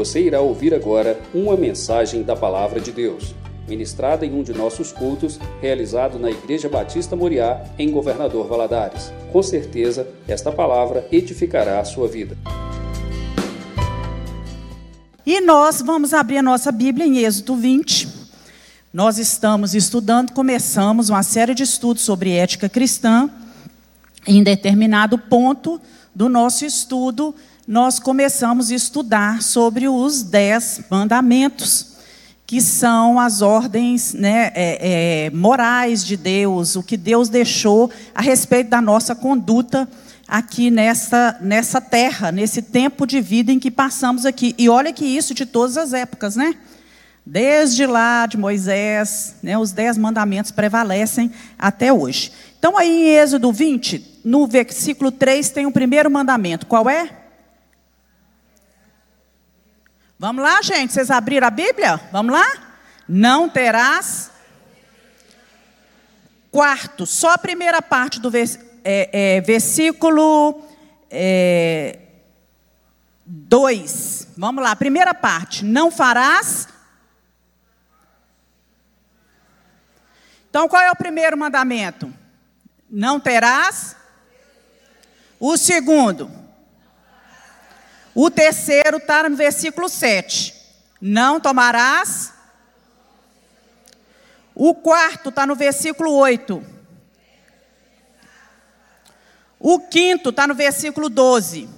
Você irá ouvir agora uma mensagem da Palavra de Deus, ministrada em um de nossos cultos, realizado na Igreja Batista Moriá, em Governador Valadares. Com certeza, esta palavra edificará a sua vida. E nós vamos abrir a nossa Bíblia em Êxodo 20. Nós estamos estudando, começamos uma série de estudos sobre ética cristã. Em determinado ponto do nosso estudo, nós começamos a estudar sobre os dez mandamentos, que são as ordens né, é, é, morais de Deus, o que Deus deixou a respeito da nossa conduta aqui nessa, nessa terra, nesse tempo de vida em que passamos aqui. E olha que isso de todas as épocas, né? Desde lá de Moisés, né, os dez mandamentos prevalecem até hoje. Então, aí em Êxodo 20, no versículo 3, tem o primeiro mandamento. Qual é? Vamos lá, gente? Vocês abriram a Bíblia? Vamos lá? Não terás. Quarto, só a primeira parte do vers é, é, versículo 2. É, Vamos lá, primeira parte. Não farás. Então, qual é o primeiro mandamento? Não terás. O segundo. O terceiro está no versículo 7. Não tomarás. O quarto está no versículo 8. O quinto está no versículo 12.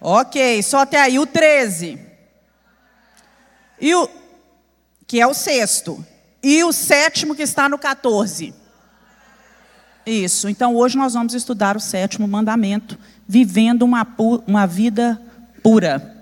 Ok, só até aí. O 13. E o, que é o sexto. E o sétimo que está no 14. Isso. Então hoje nós vamos estudar o sétimo mandamento, vivendo uma, uma vida pura.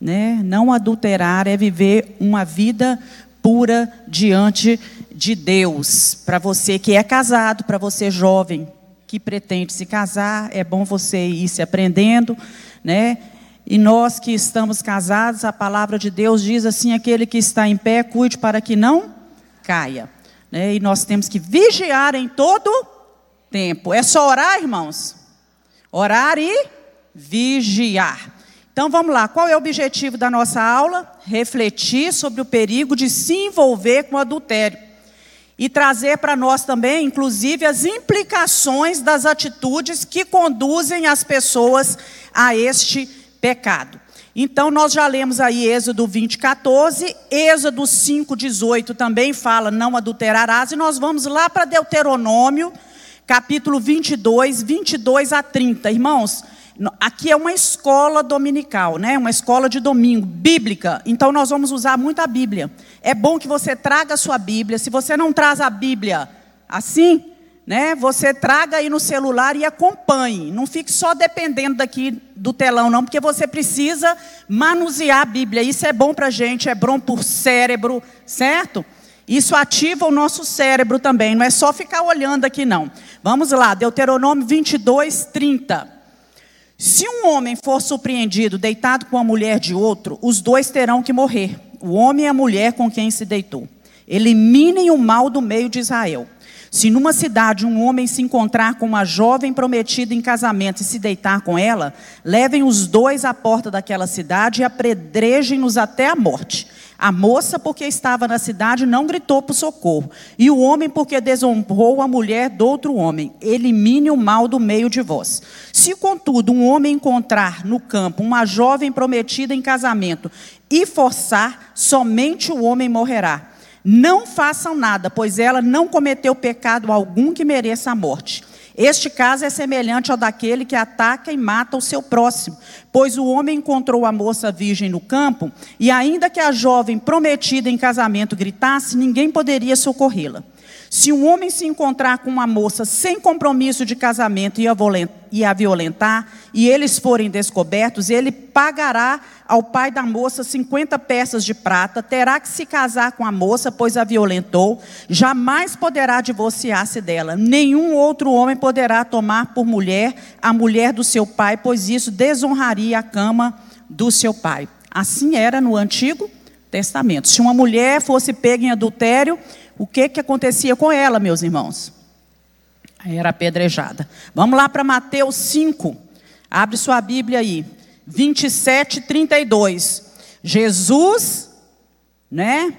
Né? Não adulterar é viver uma vida pura diante de Deus. Para você que é casado, para você jovem que pretende se casar, é bom você ir se aprendendo, né? E nós que estamos casados, a palavra de Deus diz assim: aquele que está em pé, cuide para que não caia. Né? E nós temos que vigiar em todo tempo. É só orar, irmãos? Orar e vigiar. Então vamos lá, qual é o objetivo da nossa aula? Refletir sobre o perigo de se envolver com adultério. E trazer para nós também, inclusive, as implicações das atitudes que conduzem as pessoas a este pecado. Então, nós já lemos aí Êxodo 20, 14, Êxodo 5, 18 também fala não adulterarás, e nós vamos lá para Deuteronômio capítulo 22, 22 a 30. Irmãos, aqui é uma escola dominical, né? Uma escola de domingo, bíblica. Então nós vamos usar muito a Bíblia. É bom que você traga a sua Bíblia. Se você não traz a Bíblia assim, né? Você traga aí no celular e acompanhe. Não fique só dependendo daqui do telão, não, porque você precisa manusear a Bíblia. Isso é bom para gente, é bom o cérebro, certo? Isso ativa o nosso cérebro também, não é só ficar olhando aqui, não. Vamos lá, Deuteronômio 22, 30. Se um homem for surpreendido deitado com a mulher de outro, os dois terão que morrer, o homem e a mulher com quem se deitou. Eliminem o mal do meio de Israel. Se numa cidade um homem se encontrar com uma jovem prometida em casamento e se deitar com ela, levem os dois à porta daquela cidade e apredrejem-nos até a morte. A moça, porque estava na cidade, não gritou por socorro. E o homem, porque desonrou a mulher do outro homem. Elimine o mal do meio de vós. Se, contudo, um homem encontrar no campo uma jovem prometida em casamento e forçar, somente o homem morrerá. Não façam nada, pois ela não cometeu pecado algum que mereça a morte. Este caso é semelhante ao daquele que ataca e mata o seu próximo, pois o homem encontrou a moça virgem no campo, e ainda que a jovem prometida em casamento gritasse, ninguém poderia socorrê-la. Se um homem se encontrar com uma moça sem compromisso de casamento e a violentar, e eles forem descobertos, ele pagará ao pai da moça 50 peças de prata, terá que se casar com a moça, pois a violentou, jamais poderá divorciar-se dela. Nenhum outro homem poderá tomar por mulher a mulher do seu pai, pois isso desonraria a cama do seu pai. Assim era no Antigo Testamento. Se uma mulher fosse pega em adultério, o que, que acontecia com ela, meus irmãos? Era apedrejada. Vamos lá para Mateus 5. Abre sua Bíblia aí. 27, 32. Jesus, né,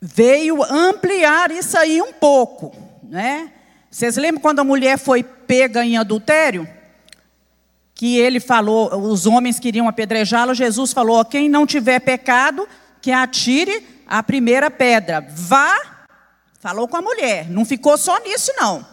veio ampliar isso aí um pouco, né? Vocês lembram quando a mulher foi pega em adultério? Que ele falou, os homens queriam apedrejá-lo, Jesus falou: quem não tiver pecado, que atire a primeira pedra. Vá, falou com a mulher, não ficou só nisso, não.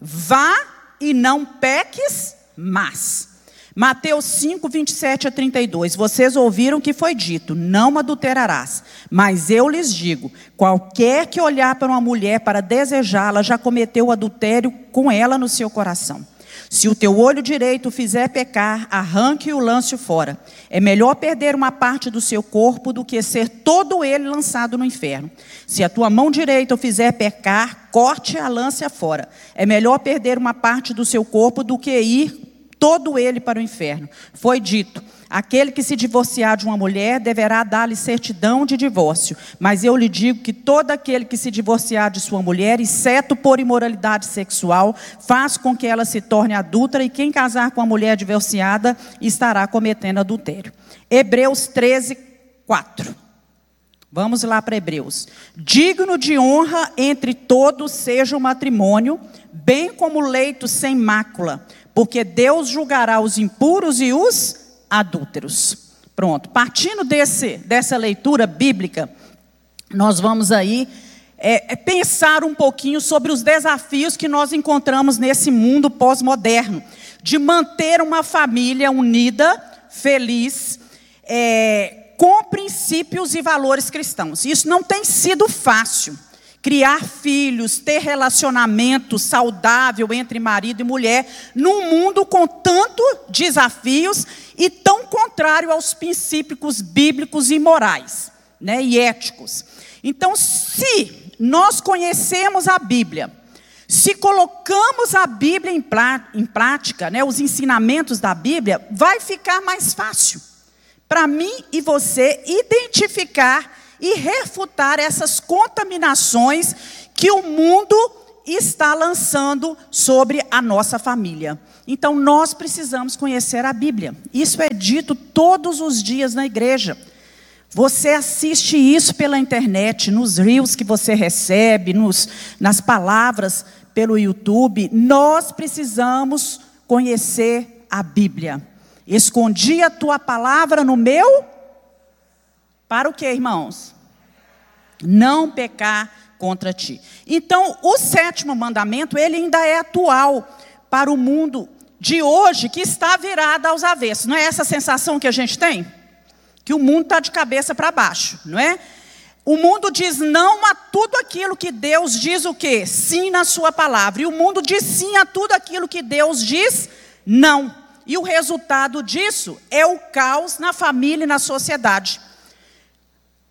Vá e não peques mais. Mateus 5, 27 a 32. Vocês ouviram que foi dito: Não adulterarás. Mas eu lhes digo: qualquer que olhar para uma mulher para desejá-la, já cometeu adultério com ela no seu coração. Se o teu olho direito fizer pecar, arranque e o lance fora. É melhor perder uma parte do seu corpo do que ser todo ele lançado no inferno. Se a tua mão direita o fizer pecar, corte a lance fora. É melhor perder uma parte do seu corpo do que ir todo ele para o inferno. Foi dito: aquele que se divorciar de uma mulher deverá dar-lhe certidão de divórcio. Mas eu lhe digo que todo aquele que se divorciar de sua mulher, exceto por imoralidade sexual, faz com que ela se torne adulta, e quem casar com a mulher divorciada estará cometendo adultério. Hebreus 13, 4. Vamos lá para Hebreus. Digno de honra entre todos seja o matrimônio, bem como leito sem mácula porque Deus julgará os impuros e os adúlteros. Pronto, partindo desse, dessa leitura bíblica, nós vamos aí é, é pensar um pouquinho sobre os desafios que nós encontramos nesse mundo pós-moderno, de manter uma família unida, feliz, é, com princípios e valores cristãos. Isso não tem sido fácil criar filhos, ter relacionamento saudável entre marido e mulher, num mundo com tantos desafios e tão contrário aos princípios bíblicos e morais, né, e éticos. Então, se nós conhecemos a Bíblia, se colocamos a Bíblia em, em prática, né, os ensinamentos da Bíblia, vai ficar mais fácil para mim e você identificar e refutar essas contaminações que o mundo está lançando sobre a nossa família. Então nós precisamos conhecer a Bíblia. Isso é dito todos os dias na igreja. Você assiste isso pela internet, nos reels que você recebe, nos, nas palavras pelo YouTube. Nós precisamos conhecer a Bíblia. Escondi a tua palavra no meu para o que, irmãos? Não pecar contra ti. Então, o sétimo mandamento, ele ainda é atual para o mundo de hoje, que está virado aos avessos. Não é essa sensação que a gente tem? Que o mundo está de cabeça para baixo, não é? O mundo diz não a tudo aquilo que Deus diz o quê? Sim na sua palavra. E o mundo diz sim a tudo aquilo que Deus diz não. E o resultado disso é o caos na família e na sociedade.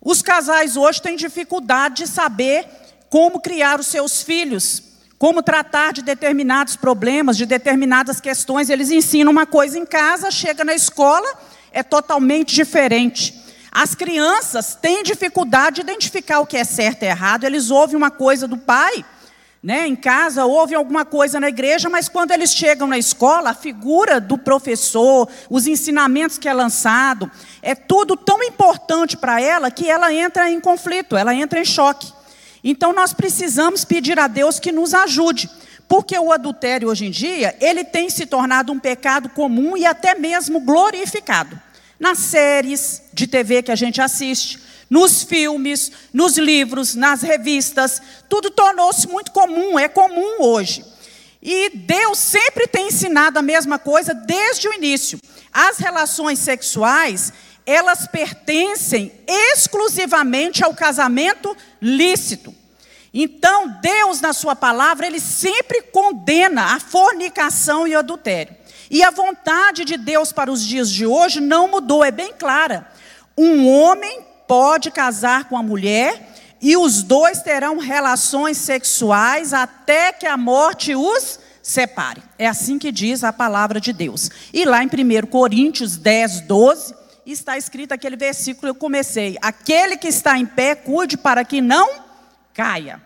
Os casais hoje têm dificuldade de saber como criar os seus filhos, como tratar de determinados problemas, de determinadas questões. Eles ensinam uma coisa em casa, chega na escola, é totalmente diferente. As crianças têm dificuldade de identificar o que é certo e errado. Eles ouvem uma coisa do pai, né, em casa, ouvem alguma coisa na igreja, mas quando eles chegam na escola, a figura do professor, os ensinamentos que é lançado, é tudo tão importante para ela que ela entra em conflito, ela entra em choque. Então nós precisamos pedir a Deus que nos ajude, porque o adultério hoje em dia, ele tem se tornado um pecado comum e até mesmo glorificado. Nas séries de TV que a gente assiste, nos filmes, nos livros, nas revistas, tudo tornou-se muito comum, é comum hoje. E Deus sempre tem ensinado a mesma coisa desde o início. As relações sexuais, elas pertencem exclusivamente ao casamento lícito. Então, Deus, na Sua palavra, Ele sempre condena a fornicação e o adultério. E a vontade de Deus para os dias de hoje não mudou, é bem clara. Um homem pode casar com a mulher e os dois terão relações sexuais até que a morte os separe. É assim que diz a palavra de Deus. E lá em 1 Coríntios 10, 12, está escrito aquele versículo que eu comecei: Aquele que está em pé, cuide para que não caia.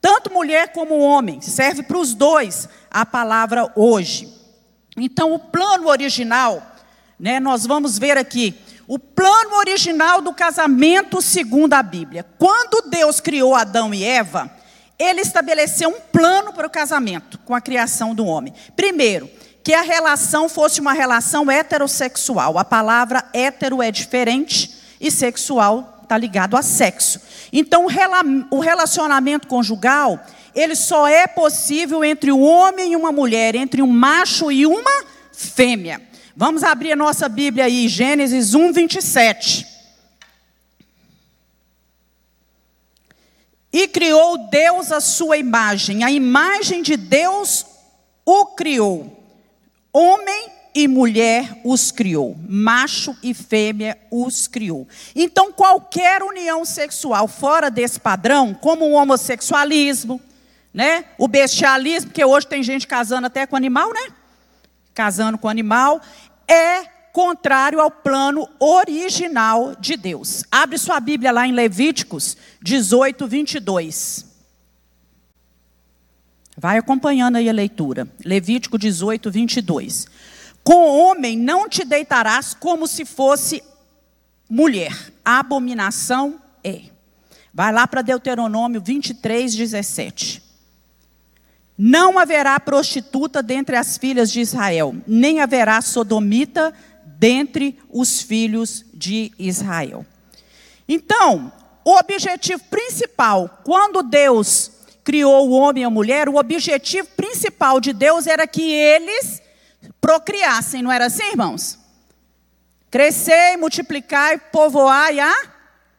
Tanto mulher como homem, serve para os dois a palavra hoje. Então, o plano original né, nós vamos ver aqui o plano original do casamento segundo a Bíblia. Quando Deus criou Adão e Eva, ele estabeleceu um plano para o casamento com a criação do homem. Primeiro, que a relação fosse uma relação heterossexual. A palavra hétero é diferente e sexual está ligado a sexo. Então, o relacionamento conjugal, ele só é possível entre um homem e uma mulher, entre um macho e uma fêmea. Vamos abrir a nossa Bíblia aí, Gênesis 1, 27. E criou Deus a sua imagem, a imagem de Deus o criou. Homem e mulher os criou, macho e fêmea os criou. Então, qualquer união sexual fora desse padrão, como o homossexualismo, né, o bestialismo, porque hoje tem gente casando até com animal, né? Casando com animal, é contrário ao plano original de Deus. Abre sua Bíblia lá em Levíticos 18, 22. Vai acompanhando aí a leitura. Levítico 18, 22. Com homem não te deitarás como se fosse mulher. Abominação é. Vai lá para Deuteronômio 23, 17. Não haverá prostituta dentre as filhas de Israel, nem haverá sodomita dentre os filhos de Israel. Então, o objetivo principal, quando Deus criou o homem e a mulher, o objetivo principal de Deus era que eles procriassem, não era assim, irmãos? Crescer, multiplicar, povoar a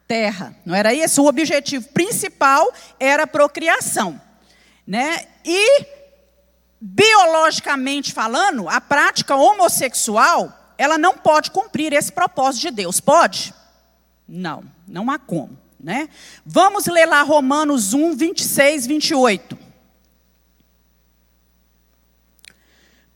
terra, não era isso? O objetivo principal era a procriação, né? E biologicamente falando, a prática homossexual, ela não pode cumprir esse propósito de Deus. Pode? Não, não há como, né? Vamos ler lá Romanos 1, 26, 28.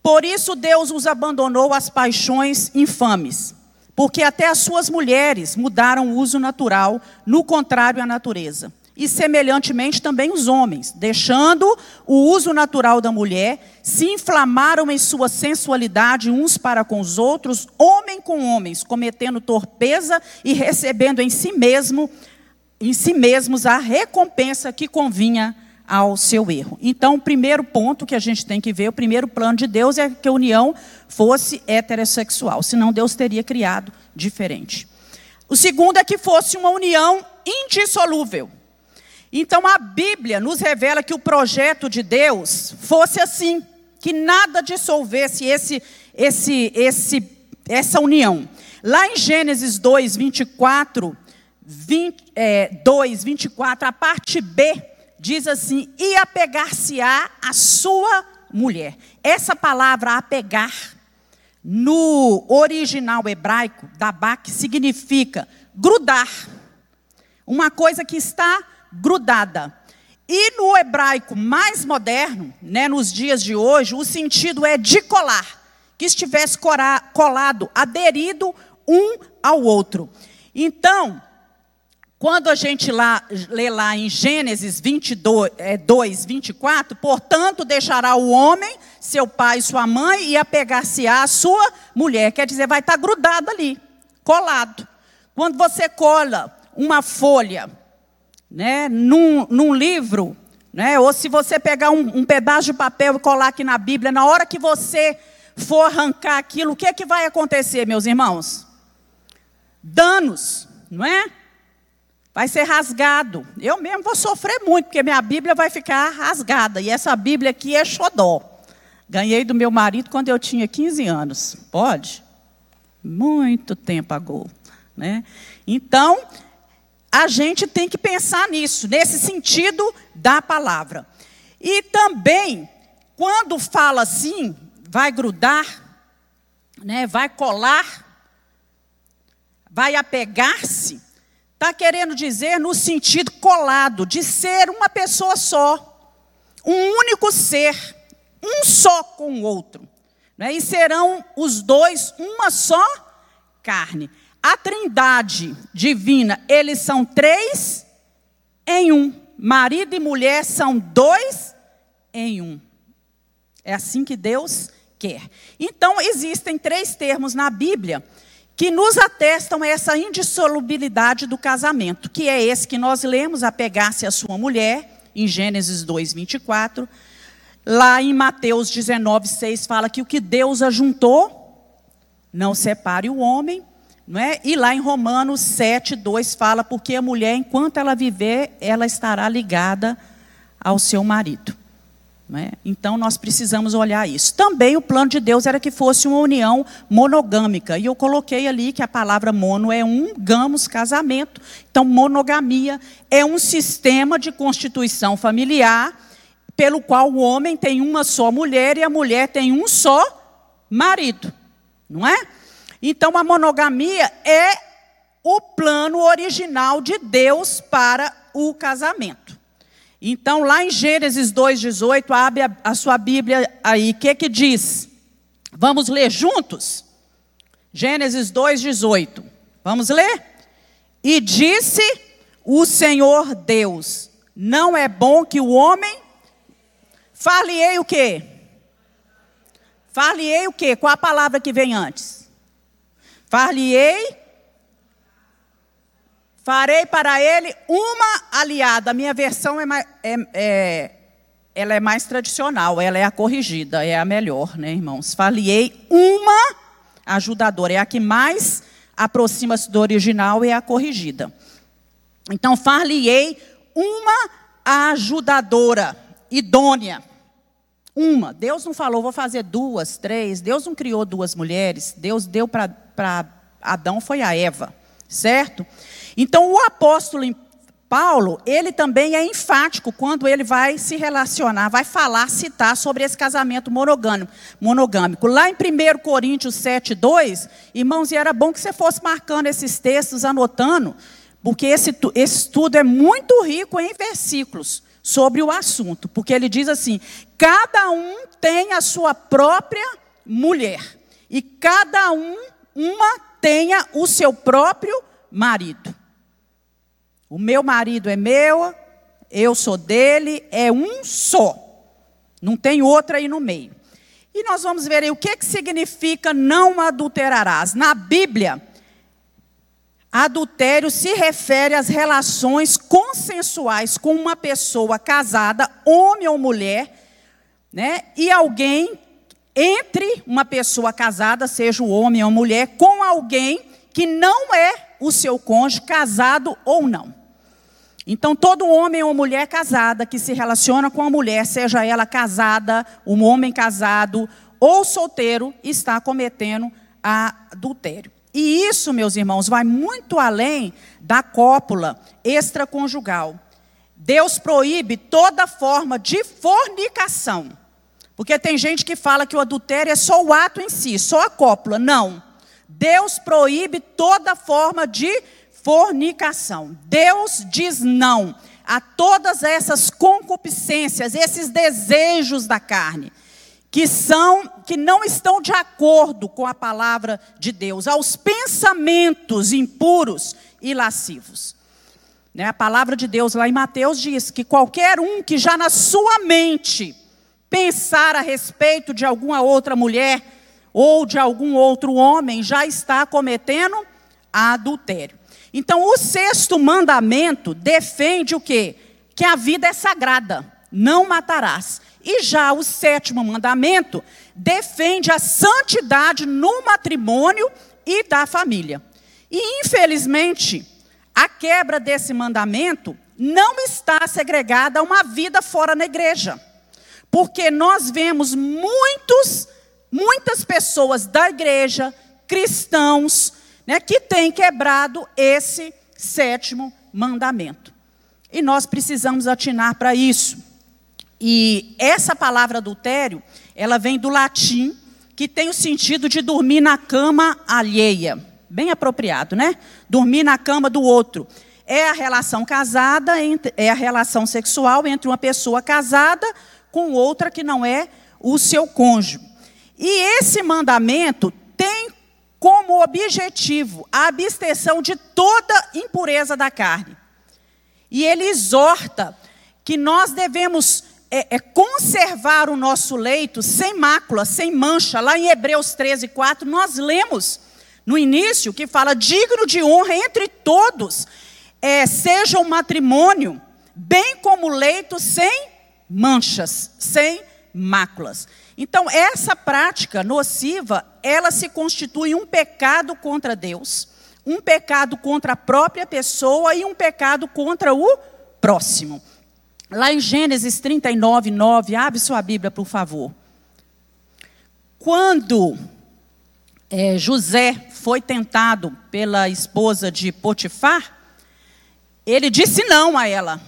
Por isso Deus os abandonou às paixões infames, porque até as suas mulheres mudaram o uso natural, no contrário à natureza. E semelhantemente também os homens, deixando o uso natural da mulher, se inflamaram em sua sensualidade uns para com os outros, homem com homens, cometendo torpeza e recebendo em si mesmo, em si mesmos a recompensa que convinha ao seu erro. Então, o primeiro ponto que a gente tem que ver, o primeiro plano de Deus é que a união fosse heterossexual, senão Deus teria criado diferente. O segundo é que fosse uma união indissolúvel. Então, a Bíblia nos revela que o projeto de Deus fosse assim, que nada dissolvesse esse, esse, esse, essa união. Lá em Gênesis 2, 24, 20, é, 2, 24, a parte B diz assim: e apegar-se-á a sua mulher. Essa palavra apegar, no original hebraico, dabak, significa grudar. Uma coisa que está grudada. E no hebraico mais moderno, né, nos dias de hoje, o sentido é de colar, que estivesse colado, aderido um ao outro. Então, quando a gente lá, lê lá em Gênesis 22, é, 2, 24, portanto, deixará o homem, seu pai e sua mãe, e apegar-se-á a sua mulher. Quer dizer, vai estar grudado ali, colado. Quando você cola uma folha né, num, num livro, né, ou se você pegar um, um pedaço de papel e colar aqui na Bíblia, na hora que você for arrancar aquilo, o que, é que vai acontecer, meus irmãos? Danos, não é? vai ser rasgado. Eu mesmo vou sofrer muito, porque minha Bíblia vai ficar rasgada. E essa Bíblia aqui é xodó. Ganhei do meu marido quando eu tinha 15 anos. Pode? Muito tempo agora. Né? Então, a gente tem que pensar nisso, nesse sentido da palavra. E também, quando fala assim, vai grudar, né, vai colar, vai apegar-se, Está querendo dizer no sentido colado, de ser uma pessoa só, um único ser, um só com o outro. Né? E serão os dois uma só carne. A trindade divina, eles são três em um. Marido e mulher são dois em um. É assim que Deus quer. Então, existem três termos na Bíblia que nos atestam essa indissolubilidade do casamento, que é esse que nós lemos, apegar-se à sua mulher, em Gênesis 2, 24. Lá em Mateus 19, 6 fala que o que Deus ajuntou, não separe o homem. Não é? E lá em Romanos 7, 2 fala, porque a mulher, enquanto ela viver, ela estará ligada ao seu marido. Né? Então nós precisamos olhar isso. Também o plano de Deus era que fosse uma união monogâmica. E eu coloquei ali que a palavra mono é um, gamos, casamento. Então, monogamia é um sistema de constituição familiar pelo qual o homem tem uma só mulher e a mulher tem um só marido. Não é? Então a monogamia é o plano original de Deus para o casamento. Então, lá em Gênesis 2,18, abre a, sua Bíblia aí. O que, que diz? Vamos ler juntos? Gênesis 2,18. Vamos ler? E disse o Senhor Deus: Não é bom que o homem. Fale-ei o quê? Fale-ei o quê? Qual a palavra que vem antes? Fale-ei Farei para ele uma aliada. A minha versão é, mais, é, é, ela é mais tradicional, ela é a corrigida, é a melhor, né, irmãos? Falei uma ajudadora, é a que mais aproxima-se do original, é a corrigida. Então, falei uma ajudadora idônea. Uma. Deus não falou, vou fazer duas, três. Deus não criou duas mulheres. Deus deu para Adão, foi a Eva. Certo? Então, o apóstolo Paulo, ele também é enfático quando ele vai se relacionar, vai falar, citar sobre esse casamento monogâmico. monogâmico. Lá em 1 Coríntios 7, 2, irmãos, e era bom que você fosse marcando esses textos, anotando, porque esse, esse estudo é muito rico em versículos sobre o assunto, porque ele diz assim: cada um tem a sua própria mulher, e cada um, uma tenha o seu próprio marido. O meu marido é meu, eu sou dele, é um só. Não tem outro aí no meio. E nós vamos ver aí o que, que significa não adulterarás. Na Bíblia, adultério se refere às relações consensuais com uma pessoa casada, homem ou mulher, né? E alguém entre uma pessoa casada, seja o homem ou mulher, com alguém que não é o seu cônjuge, casado ou não. Então, todo homem ou mulher casada que se relaciona com a mulher, seja ela casada, um homem casado ou solteiro, está cometendo adultério. E isso, meus irmãos, vai muito além da cópula extraconjugal. Deus proíbe toda forma de fornicação. Porque tem gente que fala que o adultério é só o ato em si, só a cópula. Não. Deus proíbe toda forma de fornicação. Deus diz não a todas essas concupiscências, esses desejos da carne, que são que não estão de acordo com a palavra de Deus, aos pensamentos impuros e lascivos. Né? A palavra de Deus lá em Mateus diz que qualquer um que já na sua mente pensar a respeito de alguma outra mulher ou de algum outro homem já está cometendo adultério. Então, o sexto mandamento defende o quê? Que a vida é sagrada, não matarás. E já o sétimo mandamento defende a santidade no matrimônio e da família. E, infelizmente, a quebra desse mandamento não está segregada a uma vida fora da igreja. Porque nós vemos muitos, muitas pessoas da igreja, cristãos, né, que tem quebrado esse sétimo mandamento. E nós precisamos atinar para isso. E essa palavra adultério, ela vem do latim, que tem o sentido de dormir na cama alheia. Bem apropriado, né? Dormir na cama do outro. É a relação casada, é a relação sexual entre uma pessoa casada com outra que não é o seu cônjuge. E esse mandamento tem como objetivo a abstenção de toda impureza da carne. E ele exorta que nós devemos é, é, conservar o nosso leito sem mácula, sem mancha. Lá em Hebreus 13, 4, nós lemos no início que fala: digno de honra entre todos, é, seja o matrimônio, bem como o leito sem manchas, sem máculas. Então, essa prática nociva, ela se constitui um pecado contra Deus, um pecado contra a própria pessoa e um pecado contra o próximo. Lá em Gênesis 39, 9, abre sua Bíblia, por favor. Quando é, José foi tentado pela esposa de Potifar, ele disse não a ela,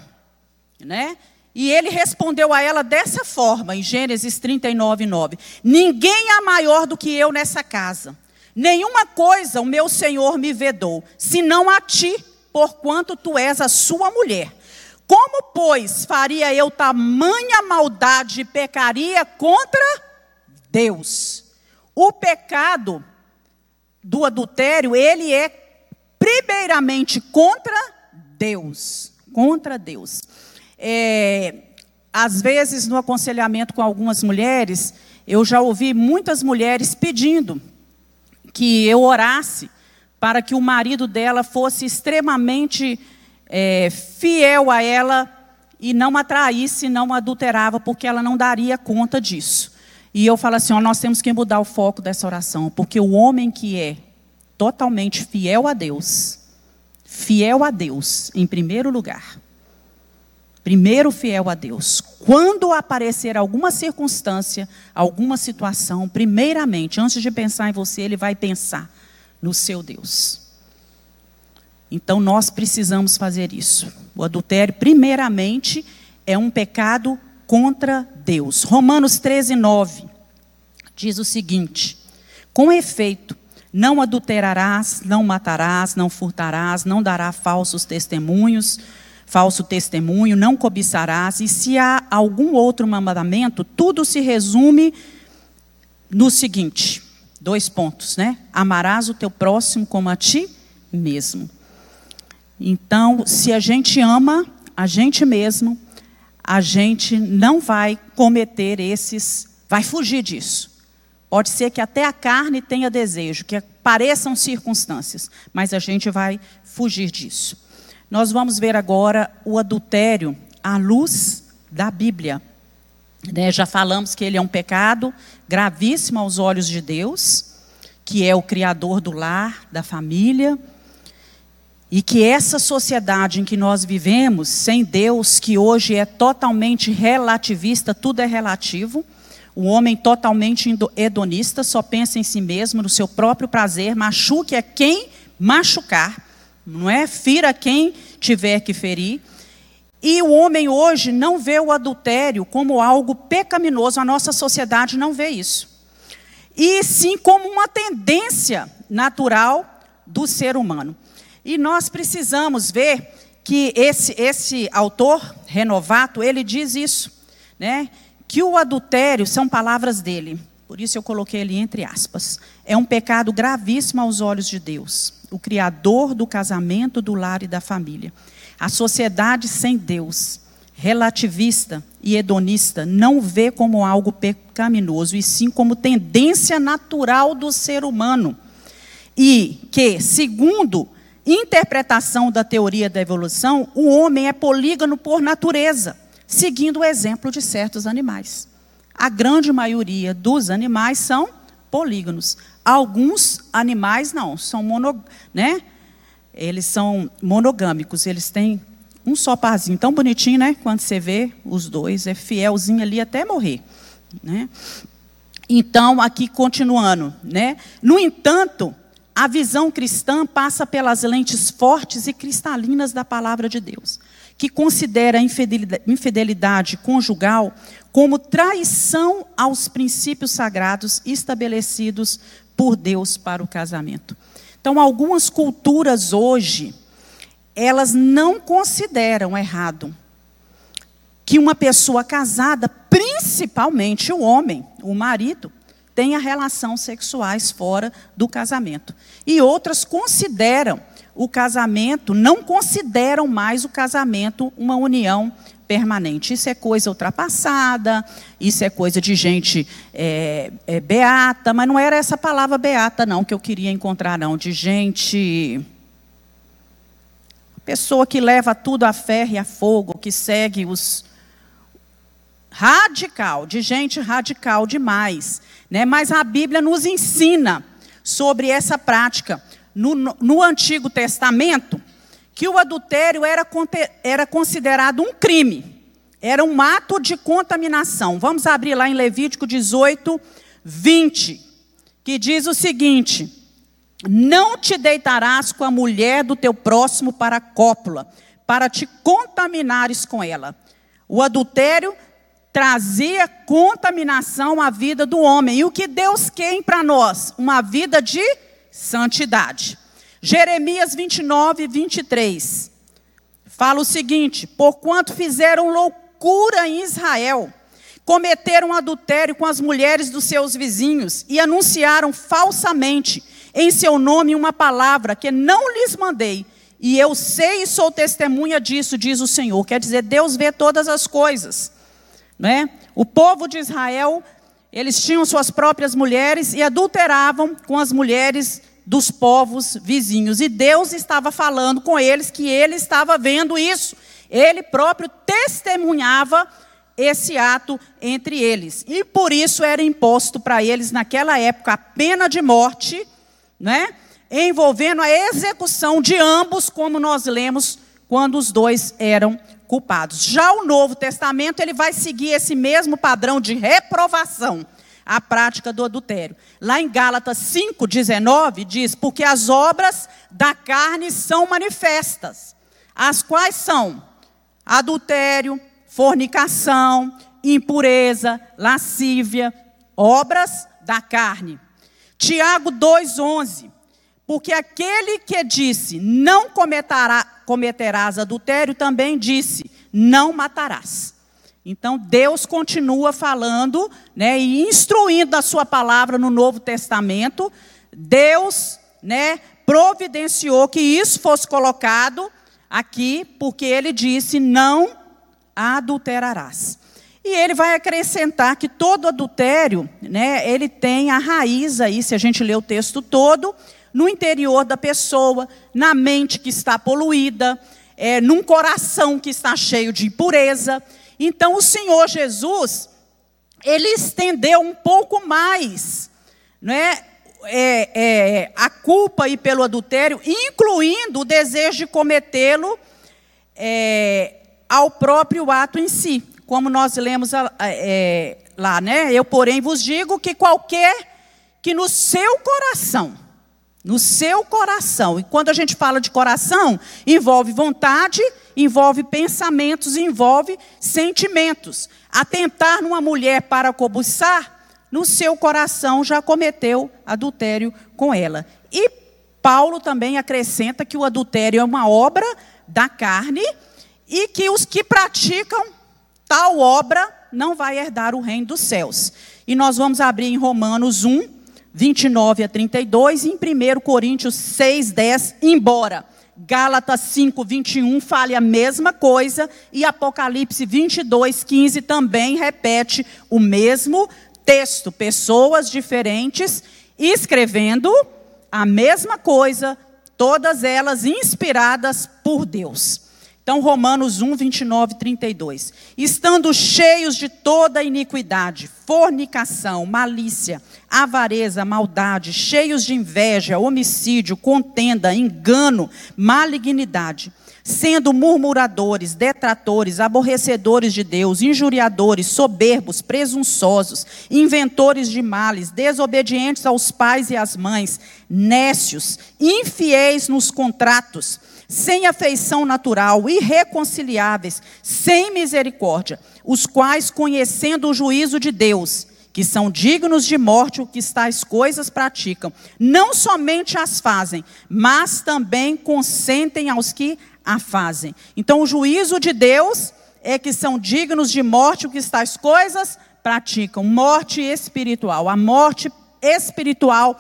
né? E ele respondeu a ela dessa forma, em Gênesis 39, 9: Ninguém há maior do que eu nessa casa. Nenhuma coisa o meu senhor me vedou, senão a ti, porquanto tu és a sua mulher. Como, pois, faria eu tamanha maldade e pecaria contra Deus? O pecado do adultério, ele é primeiramente contra Deus. Contra Deus. É, às vezes, no aconselhamento com algumas mulheres, eu já ouvi muitas mulheres pedindo que eu orasse para que o marido dela fosse extremamente é, fiel a ela e não a traísse, não a adulterava, porque ela não daria conta disso. E eu falo assim: ó, nós temos que mudar o foco dessa oração, porque o homem que é totalmente fiel a Deus, fiel a Deus, em primeiro lugar, primeiro fiel a Deus, quando aparecer alguma circunstância, alguma situação, primeiramente, antes de pensar em você, ele vai pensar no seu Deus. Então nós precisamos fazer isso. O adultério, primeiramente, é um pecado contra Deus. Romanos 13, 9 diz o seguinte: com efeito, não adulterarás, não matarás, não furtarás, não dará falsos testemunhos, falso testemunho, não cobiçarás, e se há algum outro mandamento, tudo se resume no seguinte: dois pontos, né? Amarás o teu próximo como a ti mesmo. Então, se a gente ama a gente mesmo, a gente não vai cometer esses, vai fugir disso. Pode ser que até a carne tenha desejo, que pareçam circunstâncias, mas a gente vai fugir disso. Nós vamos ver agora o adultério à luz da Bíblia. Né, já falamos que ele é um pecado gravíssimo aos olhos de Deus, que é o criador do lar, da família, e que essa sociedade em que nós vivemos, sem Deus, que hoje é totalmente relativista, tudo é relativo, o homem totalmente hedonista, só pensa em si mesmo, no seu próprio prazer, machuque a quem machucar, não é? Fira quem tiver que ferir. E o homem hoje não vê o adultério como algo pecaminoso, a nossa sociedade não vê isso. E sim como uma tendência natural do ser humano. E nós precisamos ver que esse, esse autor, Renovato, ele diz isso, né? que o adultério são palavras dele, por isso eu coloquei ele entre aspas. É um pecado gravíssimo aos olhos de Deus, o Criador do casamento, do lar e da família. A sociedade sem Deus, relativista e hedonista, não vê como algo pecaminoso, e sim como tendência natural do ser humano. E que, segundo interpretação da teoria da evolução, o homem é polígamo por natureza, seguindo o exemplo de certos animais. A grande maioria dos animais são polígonos. Alguns animais não, são mono, né? Eles são monogâmicos, eles têm um só parzinho, tão bonitinho, né? Quando você vê os dois, é fielzinho ali até morrer, né? Então, aqui continuando, né? No entanto, a visão cristã passa pelas lentes fortes e cristalinas da palavra de Deus, que considera a infidelidade conjugal como traição aos princípios sagrados estabelecidos por Deus para o casamento. Então, algumas culturas hoje, elas não consideram errado que uma pessoa casada, principalmente o homem, o marido, tenha relações sexuais fora do casamento. E outras consideram o casamento, não consideram mais o casamento uma união permanente. Isso é coisa ultrapassada, isso é coisa de gente é, é, beata, mas não era essa palavra beata, não, que eu queria encontrar, não, de gente. Pessoa que leva tudo a ferro e a fogo, que segue os. Radical, de gente radical demais. Né? Mas a Bíblia nos ensina sobre essa prática. No, no Antigo Testamento, que o adultério era, era considerado um crime, era um ato de contaminação. Vamos abrir lá em Levítico 18, 20, que diz o seguinte: Não te deitarás com a mulher do teu próximo para a cópula, para te contaminares com ela. O adultério trazia contaminação à vida do homem. E o que Deus quer para nós? Uma vida de santidade. Jeremias 29, 23. Fala o seguinte: Porquanto fizeram loucura em Israel, cometeram adultério com as mulheres dos seus vizinhos e anunciaram falsamente em seu nome uma palavra que não lhes mandei. E eu sei e sou testemunha disso, diz o Senhor. Quer dizer, Deus vê todas as coisas. Né? O povo de Israel, eles tinham suas próprias mulheres e adulteravam com as mulheres dos povos vizinhos. E Deus estava falando com eles que ele estava vendo isso. Ele próprio testemunhava esse ato entre eles. E por isso era imposto para eles, naquela época, a pena de morte, né? envolvendo a execução de ambos, como nós lemos quando os dois eram culpados. Já o Novo Testamento, ele vai seguir esse mesmo padrão de reprovação a prática do adultério. Lá em Gálatas 5:19 diz: "Porque as obras da carne são manifestas, as quais são adultério, fornicação, impureza, lascívia, obras da carne." Tiago 2:11 porque aquele que disse, não cometerá, cometerás adultério, também disse, não matarás. Então Deus continua falando, né, e instruindo a sua palavra no Novo Testamento. Deus, né, providenciou que isso fosse colocado aqui, porque ele disse: "Não adulterarás". E ele vai acrescentar que todo adultério, né, ele tem a raiz aí, se a gente ler o texto todo, no interior da pessoa, na mente que está poluída, é, num coração que está cheio de impureza. Então o Senhor Jesus, ele estendeu um pouco mais, né? É, é, a culpa aí pelo adultério, incluindo o desejo de cometê-lo é, ao próprio ato em si, como nós lemos é, lá, né? Eu, porém, vos digo que qualquer que no seu coração, no seu coração, e quando a gente fala de coração, envolve vontade envolve pensamentos, envolve sentimentos. Atentar numa mulher para cobiçar, no seu coração já cometeu adultério com ela. E Paulo também acrescenta que o adultério é uma obra da carne e que os que praticam tal obra não vai herdar o reino dos céus. E nós vamos abrir em Romanos 1, 29 a 32 e em 1 Coríntios 6, 10, embora Gálatas 5, 21 fale a mesma coisa e Apocalipse 22, 15 também repete o mesmo texto. Pessoas diferentes escrevendo a mesma coisa, todas elas inspiradas por Deus. Então, Romanos 1, 29 e 32. Estando cheios de toda iniquidade, fornicação, malícia, avareza, maldade, cheios de inveja, homicídio, contenda, engano, malignidade, sendo murmuradores, detratores, aborrecedores de Deus, injuriadores, soberbos, presunçosos, inventores de males, desobedientes aos pais e às mães, nécios, infiéis nos contratos, sem afeição natural, irreconciliáveis, sem misericórdia, os quais, conhecendo o juízo de Deus, que são dignos de morte o que tais coisas praticam, não somente as fazem, mas também consentem aos que a fazem. Então, o juízo de Deus é que são dignos de morte o que tais coisas praticam, morte espiritual. A morte espiritual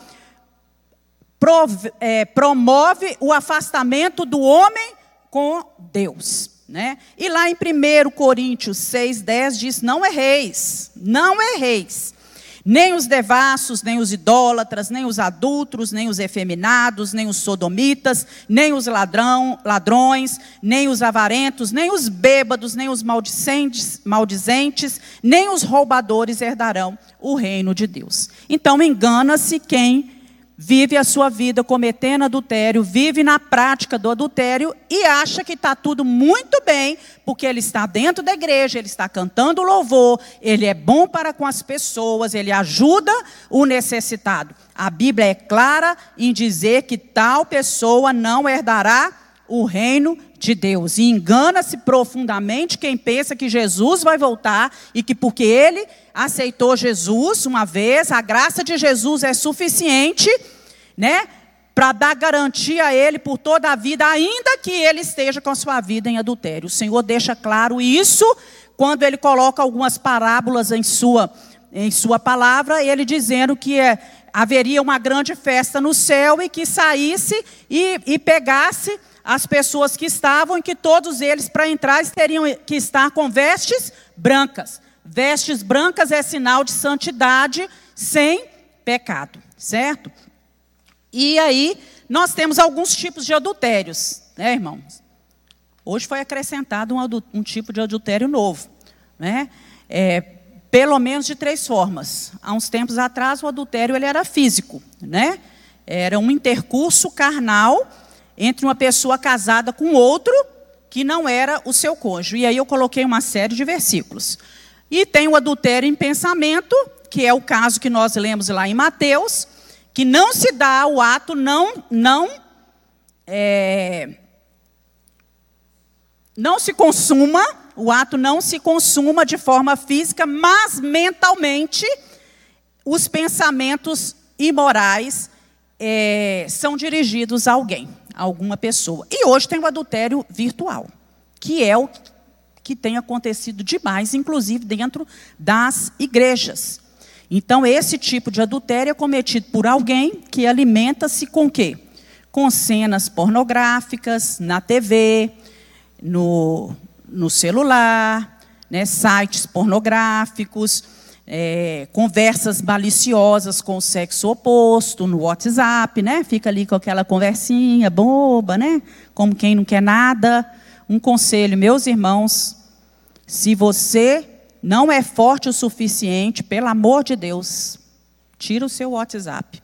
é, promove o afastamento do homem com Deus. Né? E lá em 1 Coríntios 6, 10 diz: Não erreis, não erreis. Nem os devassos, nem os idólatras, nem os adultos, nem os efeminados, nem os sodomitas, nem os ladrão, ladrões, nem os avarentos, nem os bêbados, nem os maldizentes, maldizentes, nem os roubadores herdarão o reino de Deus. Então engana-se quem vive a sua vida cometendo adultério, vive na prática do adultério e acha que está tudo muito bem, porque ele está dentro da igreja, ele está cantando louvor, ele é bom para com as pessoas, ele ajuda o necessitado. A Bíblia é clara em dizer que tal pessoa não herdará o reino de Deus. E engana-se profundamente quem pensa que Jesus vai voltar e que porque ele aceitou Jesus uma vez, a graça de Jesus é suficiente, né? Para dar garantia a ele por toda a vida, ainda que ele esteja com a sua vida em adultério. O Senhor deixa claro isso quando ele coloca algumas parábolas em sua, em sua palavra, ele dizendo que é, haveria uma grande festa no céu e que saísse e, e pegasse as pessoas que estavam e que todos eles, para entrar, teriam que estar com vestes brancas. Vestes brancas é sinal de santidade sem pecado, certo? E aí, nós temos alguns tipos de adultérios, né, irmãos? Hoje foi acrescentado um, um tipo de adultério novo, né? É, pelo menos de três formas. Há uns tempos atrás, o adultério ele era físico, né? Era um intercurso carnal entre uma pessoa casada com outro que não era o seu cônjuge. E aí eu coloquei uma série de versículos. E tem o adultério em pensamento, que é o caso que nós lemos lá em Mateus, que não se dá o ato, não, não, é, não se consuma, o ato não se consuma de forma física, mas mentalmente os pensamentos imorais é, são dirigidos a alguém alguma pessoa. E hoje tem o adultério virtual, que é o que tem acontecido demais, inclusive dentro das igrejas. Então, esse tipo de adultério é cometido por alguém que alimenta-se com quê? Com cenas pornográficas na TV, no, no celular, né, sites pornográficos, é, conversas maliciosas com o sexo oposto no WhatsApp, né? Fica ali com aquela conversinha boba, né? Como quem não quer nada. Um conselho, meus irmãos, se você não é forte o suficiente, pelo amor de Deus, tira o seu WhatsApp.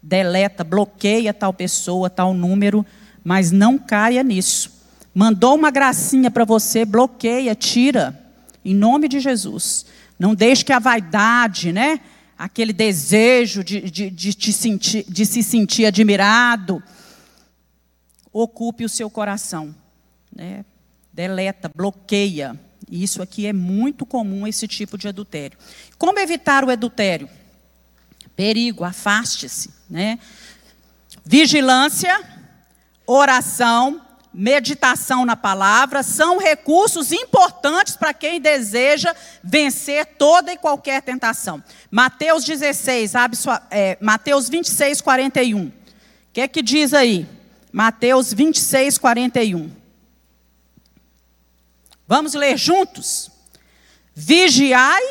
Deleta, bloqueia tal pessoa, tal número, mas não caia nisso. Mandou uma gracinha para você, bloqueia, tira, em nome de Jesus. Não deixe que a vaidade, né? aquele desejo de, de, de, sentir, de se sentir admirado, ocupe o seu coração. Né? Deleta, bloqueia. Isso aqui é muito comum, esse tipo de adultério. Como evitar o adultério? Perigo, afaste-se. Né? Vigilância, oração, meditação na palavra são recursos importantes para quem deseja vencer toda e qualquer tentação. Mateus 16, abre sua, é, Mateus 26, 41. O que é que diz aí? Mateus 26, 41. Vamos ler juntos? Vigiai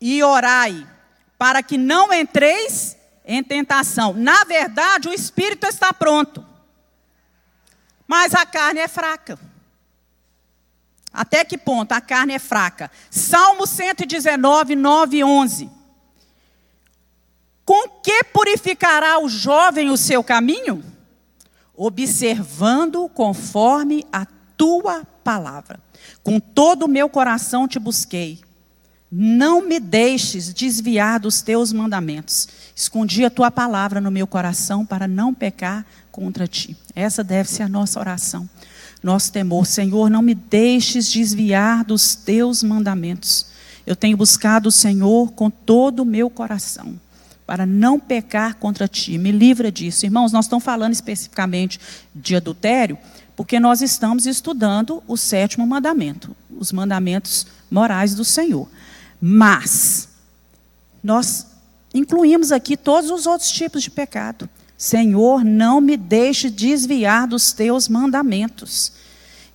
e orai, para que não entreis em tentação. Na verdade, o espírito está pronto mas a carne é fraca. Até que ponto a carne é fraca? Salmo 119, 9 e 11. Com que purificará o jovem o seu caminho? Observando conforme a tua palavra. Com todo o meu coração te busquei. Não me deixes desviar dos teus mandamentos. Escondi a tua palavra no meu coração para não pecar contra ti. Essa deve ser a nossa oração. Nosso temor, Senhor, não me deixes desviar dos teus mandamentos. Eu tenho buscado o Senhor com todo o meu coração, para não pecar contra ti. Me livra disso. Irmãos, nós estamos falando especificamente de adultério, porque nós estamos estudando o sétimo mandamento, os mandamentos morais do Senhor. Mas, nós incluímos aqui todos os outros tipos de pecado. Senhor, não me deixe desviar dos teus mandamentos.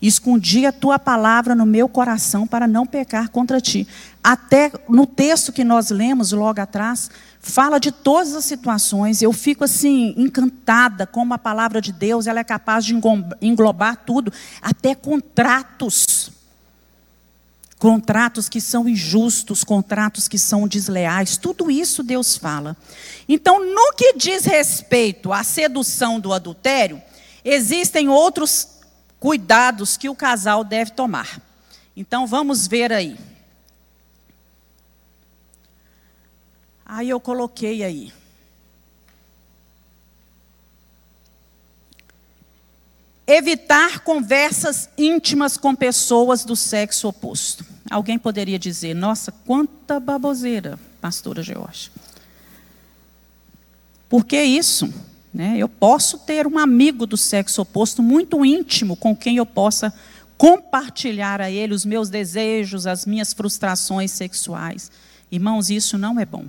Escondi a tua palavra no meu coração para não pecar contra ti. Até no texto que nós lemos logo atrás, fala de todas as situações. Eu fico assim encantada como a palavra de Deus, ela é capaz de englobar tudo, até contratos. Contratos que são injustos, contratos que são desleais, tudo isso Deus fala. Então, no que diz respeito à sedução do adultério, existem outros cuidados que o casal deve tomar. Então vamos ver aí. Aí eu coloquei aí. Evitar conversas íntimas com pessoas do sexo oposto. Alguém poderia dizer: nossa, quanta baboseira, pastora Georgia. Por que isso? Né? Eu posso ter um amigo do sexo oposto muito íntimo com quem eu possa compartilhar a ele os meus desejos, as minhas frustrações sexuais. Irmãos, isso não é bom.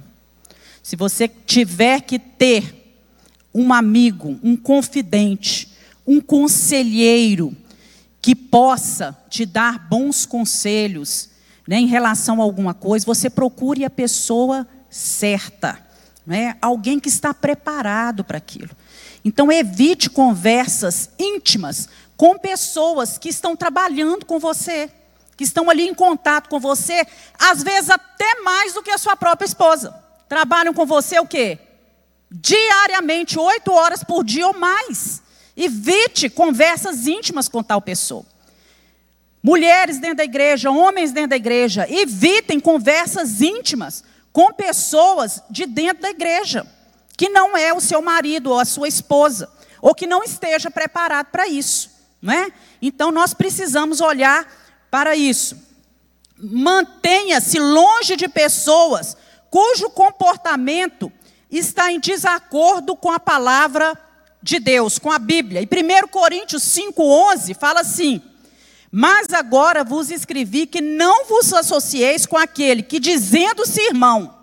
Se você tiver que ter um amigo, um confidente, um conselheiro que possa te dar bons conselhos né, em relação a alguma coisa, você procure a pessoa certa né? alguém que está preparado para aquilo. Então, evite conversas íntimas com pessoas que estão trabalhando com você, que estão ali em contato com você, às vezes até mais do que a sua própria esposa. Trabalham com você o quê? Diariamente, oito horas por dia ou mais. Evite conversas íntimas com tal pessoa. Mulheres dentro da igreja, homens dentro da igreja, evitem conversas íntimas com pessoas de dentro da igreja, que não é o seu marido ou a sua esposa, ou que não esteja preparado para isso, não é? Então nós precisamos olhar para isso. Mantenha-se longe de pessoas cujo comportamento está em desacordo com a palavra de Deus, com a Bíblia. E 1 Coríntios 5,11 fala assim: mas agora vos escrevi que não vos associeis com aquele que, dizendo-se irmão,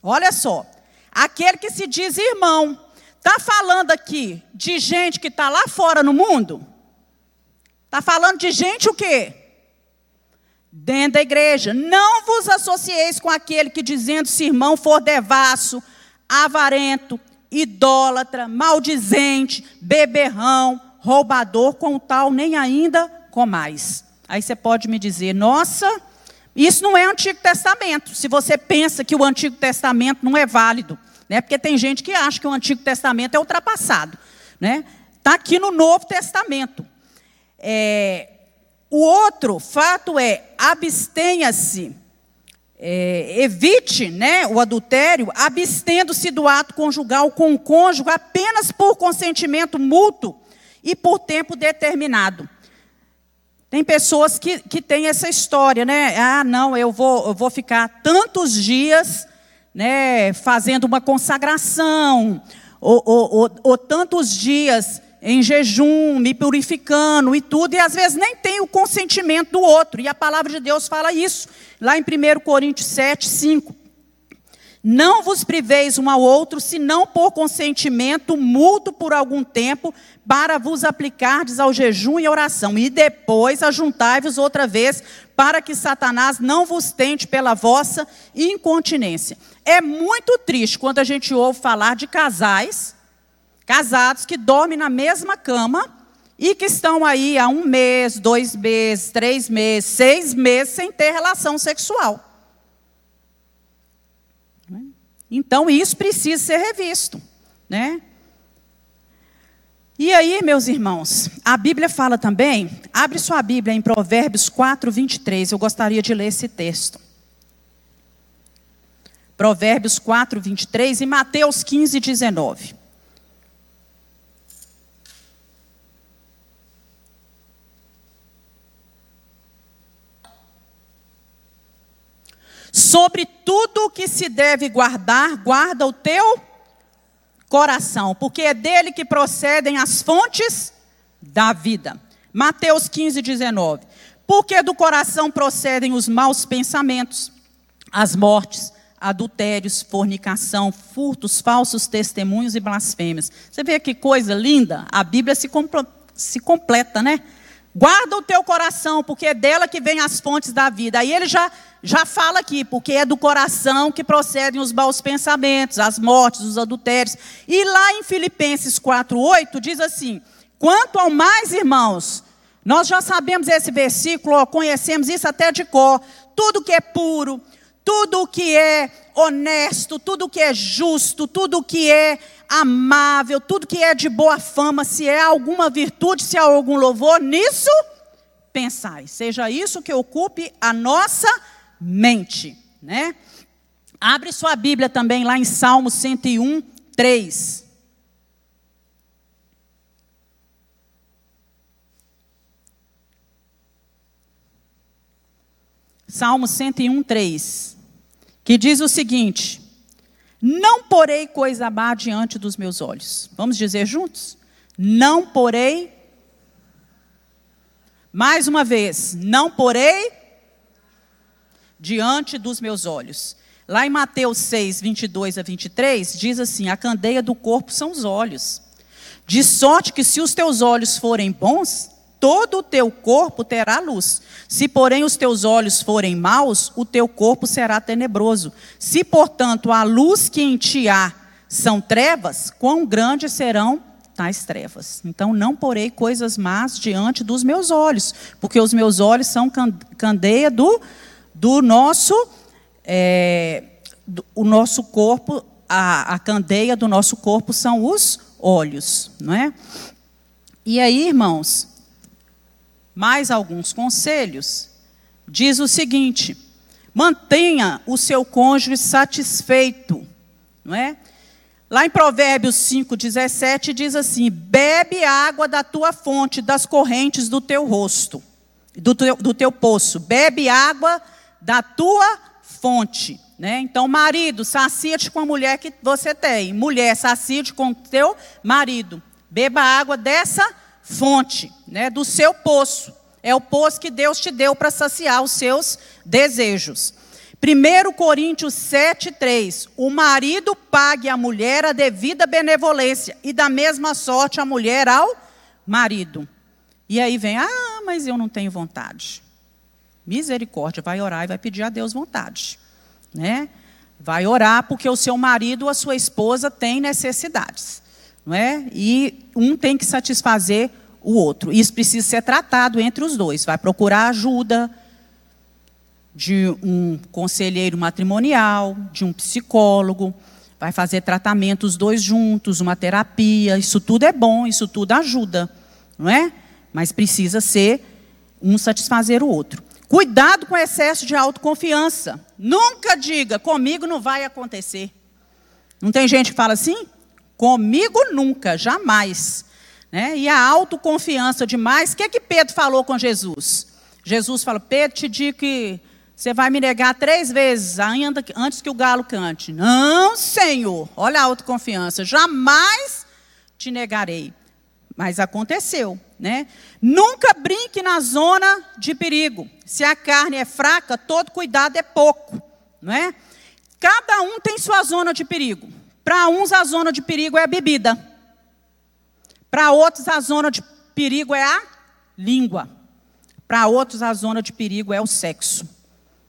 olha só, aquele que se diz irmão, está falando aqui de gente que está lá fora no mundo? Está falando de gente o quê? Dentro da igreja. Não vos associeis com aquele que, dizendo-se irmão, for devasso, avarento, idólatra, maldizente, beberrão, roubador, com tal nem ainda comais. Aí você pode me dizer, nossa, isso não é Antigo Testamento. Se você pensa que o Antigo Testamento não é válido, né? Porque tem gente que acha que o Antigo Testamento é ultrapassado, né? Está aqui no Novo Testamento. É, o outro fato é abstenha-se, é, evite né, o adultério, abstendo-se do ato conjugal com o cônjuge apenas por consentimento mútuo e por tempo determinado. Tem pessoas que, que têm essa história, né? Ah, não, eu vou, eu vou ficar tantos dias né, fazendo uma consagração, ou, ou, ou, ou tantos dias em jejum, me purificando e tudo, e às vezes nem tem o consentimento do outro. E a palavra de Deus fala isso, lá em 1 Coríntios 7, 5. Não vos priveis um ao outro, senão por consentimento mútuo por algum tempo, para vos aplicardes ao jejum e oração, e depois ajuntai-vos outra vez, para que Satanás não vos tente pela vossa incontinência. É muito triste quando a gente ouve falar de casais, casados que dormem na mesma cama e que estão aí há um mês, dois meses, três meses, seis meses sem ter relação sexual. Então isso precisa ser revisto, né? E aí, meus irmãos, a Bíblia fala também, abre sua Bíblia em Provérbios 4, 23, eu gostaria de ler esse texto. Provérbios 4, 23 e Mateus 15, 19. Sobre tudo o que se deve guardar, guarda o teu coração, porque é dele que procedem as fontes da vida. Mateus 15, 19. Porque do coração procedem os maus pensamentos, as mortes, adultérios, fornicação, furtos, falsos testemunhos e blasfêmias. Você vê que coisa linda? A Bíblia se, se completa, né? Guarda o teu coração, porque é dela que vem as fontes da vida. Aí ele já, já fala aqui, porque é do coração que procedem os maus pensamentos, as mortes, os adultérios. E lá em Filipenses 4,8 diz assim: Quanto ao mais, irmãos, nós já sabemos esse versículo, conhecemos isso até de cor. Tudo que é puro, tudo que é honesto, tudo que é justo, tudo que é amável, tudo que é de boa fama, se é alguma virtude, se há algum louvor, nisso pensai. Seja isso que ocupe a nossa mente, né? Abre sua Bíblia também lá em Salmo 101, 3. Salmo 101, 3 que diz o seguinte: Não porei coisa má diante dos meus olhos. Vamos dizer juntos? Não porei. Mais uma vez, não porei diante dos meus olhos. Lá em Mateus 6, 22 a 23, diz assim: A candeia do corpo são os olhos. De sorte que se os teus olhos forem bons, todo o teu corpo terá luz. Se, porém, os teus olhos forem maus, o teu corpo será tenebroso. Se, portanto, a luz que em ti há são trevas, quão grandes serão tais trevas. Então, não porei coisas más diante dos meus olhos, porque os meus olhos são candeia do, do nosso, é, o nosso corpo, a, a candeia do nosso corpo são os olhos, não é? E aí, irmãos, mais alguns conselhos, diz o seguinte: mantenha o seu cônjuge satisfeito, não é? Lá em Provérbios 5:17 diz assim: bebe água da tua fonte, das correntes do teu rosto, do teu, do teu poço. Bebe água da tua fonte. Né? Então, marido, sacia-te com a mulher que você tem. Mulher, sacia-te com o teu marido. Beba água dessa fonte, né, do seu poço. É o poço que Deus te deu para saciar os seus desejos. 1 Coríntios 7,3: O marido pague à mulher a devida benevolência, e da mesma sorte a mulher ao marido. E aí vem, ah, mas eu não tenho vontade. Misericórdia, vai orar e vai pedir a Deus vontade. Né? Vai orar porque o seu marido a sua esposa tem necessidades não é? E um tem que satisfazer o outro. Isso precisa ser tratado entre os dois. Vai procurar ajuda de um conselheiro matrimonial, de um psicólogo, vai fazer tratamento os dois juntos, uma terapia. Isso tudo é bom, isso tudo ajuda, não é? Mas precisa ser um satisfazer o outro. Cuidado com o excesso de autoconfiança. Nunca diga, comigo não vai acontecer. Não tem gente que fala assim? Comigo nunca, jamais. Né? E a autoconfiança demais. O que é que Pedro falou com Jesus? Jesus falou: Pedro, te digo que você vai me negar três vezes ainda antes que o galo cante. Não, Senhor. Olha a autoconfiança. Jamais te negarei. Mas aconteceu, né? Nunca brinque na zona de perigo. Se a carne é fraca, todo cuidado é pouco, não é? Cada um tem sua zona de perigo. Para uns, a zona de perigo é a bebida. Para outros, a zona de perigo é a língua. Para outros, a zona de perigo é o sexo.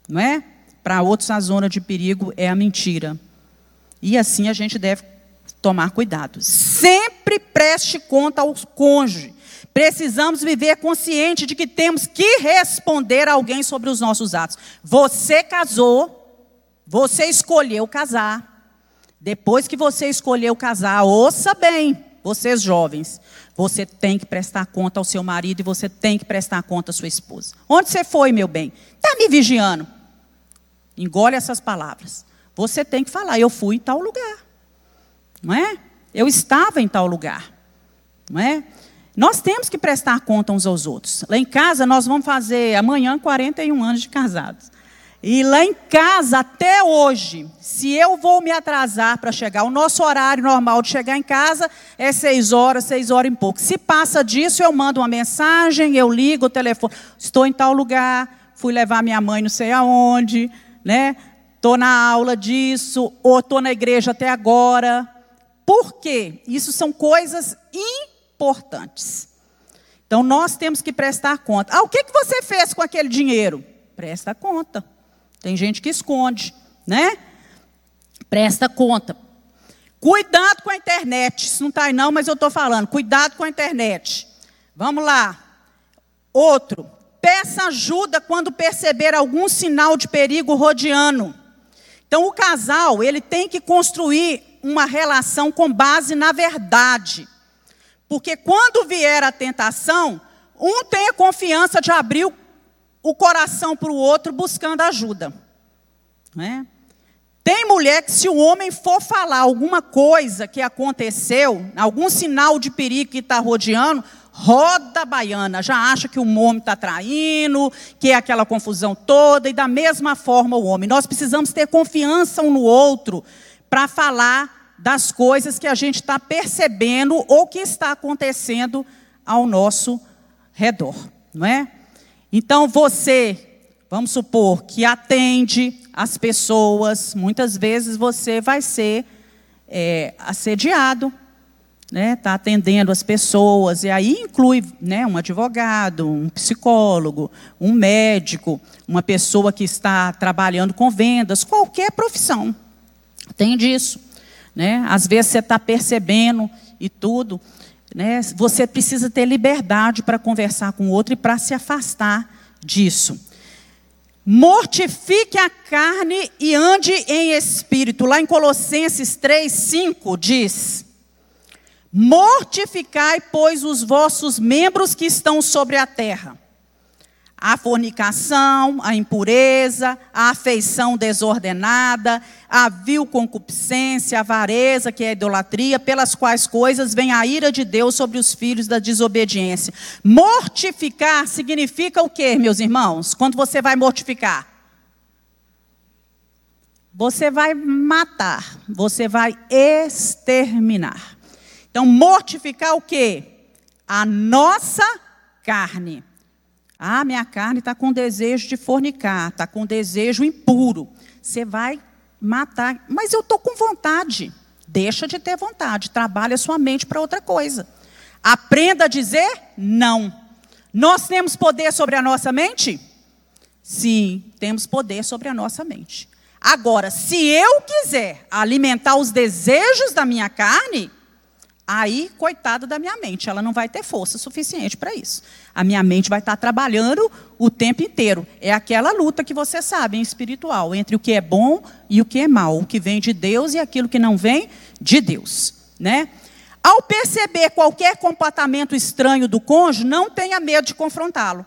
Não é? Para outros, a zona de perigo é a mentira. E assim a gente deve tomar cuidado. Sempre preste conta ao cônjuge. Precisamos viver consciente de que temos que responder a alguém sobre os nossos atos. Você casou, você escolheu casar. Depois que você escolheu casar, ouça bem, vocês jovens, você tem que prestar conta ao seu marido e você tem que prestar conta à sua esposa. Onde você foi, meu bem? Está me vigiando. Engole essas palavras. Você tem que falar, eu fui em tal lugar. Não é? Eu estava em tal lugar. Não é? Nós temos que prestar conta uns aos outros. Lá em casa, nós vamos fazer amanhã 41 anos de casados. E lá em casa, até hoje, se eu vou me atrasar para chegar, o nosso horário normal de chegar em casa é seis horas, seis horas e pouco. Se passa disso, eu mando uma mensagem, eu ligo o telefone, estou em tal lugar, fui levar minha mãe não sei aonde, né? Estou na aula disso, ou estou na igreja até agora. Por quê? Isso são coisas importantes. Então nós temos que prestar conta. Ah, o que, que você fez com aquele dinheiro? Presta conta. Tem gente que esconde, né? Presta conta. Cuidado com a internet. Isso não está aí não, mas eu estou falando. Cuidado com a internet. Vamos lá. Outro. Peça ajuda quando perceber algum sinal de perigo rodeando. Então o casal, ele tem que construir uma relação com base na verdade. Porque quando vier a tentação, um tem a confiança de abrir o, o coração para o outro buscando ajuda. Né? Tem mulher que, se o homem for falar alguma coisa que aconteceu, algum sinal de perigo que está rodeando, roda a baiana, já acha que o homem está traindo, que é aquela confusão toda, e da mesma forma o homem. Nós precisamos ter confiança um no outro para falar das coisas que a gente está percebendo ou que está acontecendo ao nosso redor, não é? Então você, vamos supor que atende as pessoas, muitas vezes você vai ser é, assediado, né? Está atendendo as pessoas e aí inclui, né, um advogado, um psicólogo, um médico, uma pessoa que está trabalhando com vendas, qualquer profissão tem disso. Né? Às vezes você está percebendo e tudo. Né? Você precisa ter liberdade para conversar com o outro e para se afastar disso. Mortifique a carne e ande em espírito. Lá em Colossenses 3, 5 diz: Mortificai, pois, os vossos membros que estão sobre a terra a fornicação, a impureza, a afeição desordenada, a vil concupiscência, a avareza, que é a idolatria, pelas quais coisas vem a ira de Deus sobre os filhos da desobediência. Mortificar significa o quê, meus irmãos? Quando você vai mortificar? Você vai matar, você vai exterminar. Então, mortificar o quê? A nossa carne. Ah, minha carne está com desejo de fornicar, está com desejo impuro. Você vai matar. Mas eu estou com vontade. Deixa de ter vontade. Trabalha sua mente para outra coisa. Aprenda a dizer não. Nós temos poder sobre a nossa mente? Sim, temos poder sobre a nossa mente. Agora, se eu quiser alimentar os desejos da minha carne, Aí, coitado da minha mente, ela não vai ter força suficiente para isso. A minha mente vai estar trabalhando o tempo inteiro. É aquela luta que você sabe, em espiritual, entre o que é bom e o que é mal, o que vem de Deus e aquilo que não vem de Deus, né? Ao perceber qualquer comportamento estranho do cônjuge, não tenha medo de confrontá-lo.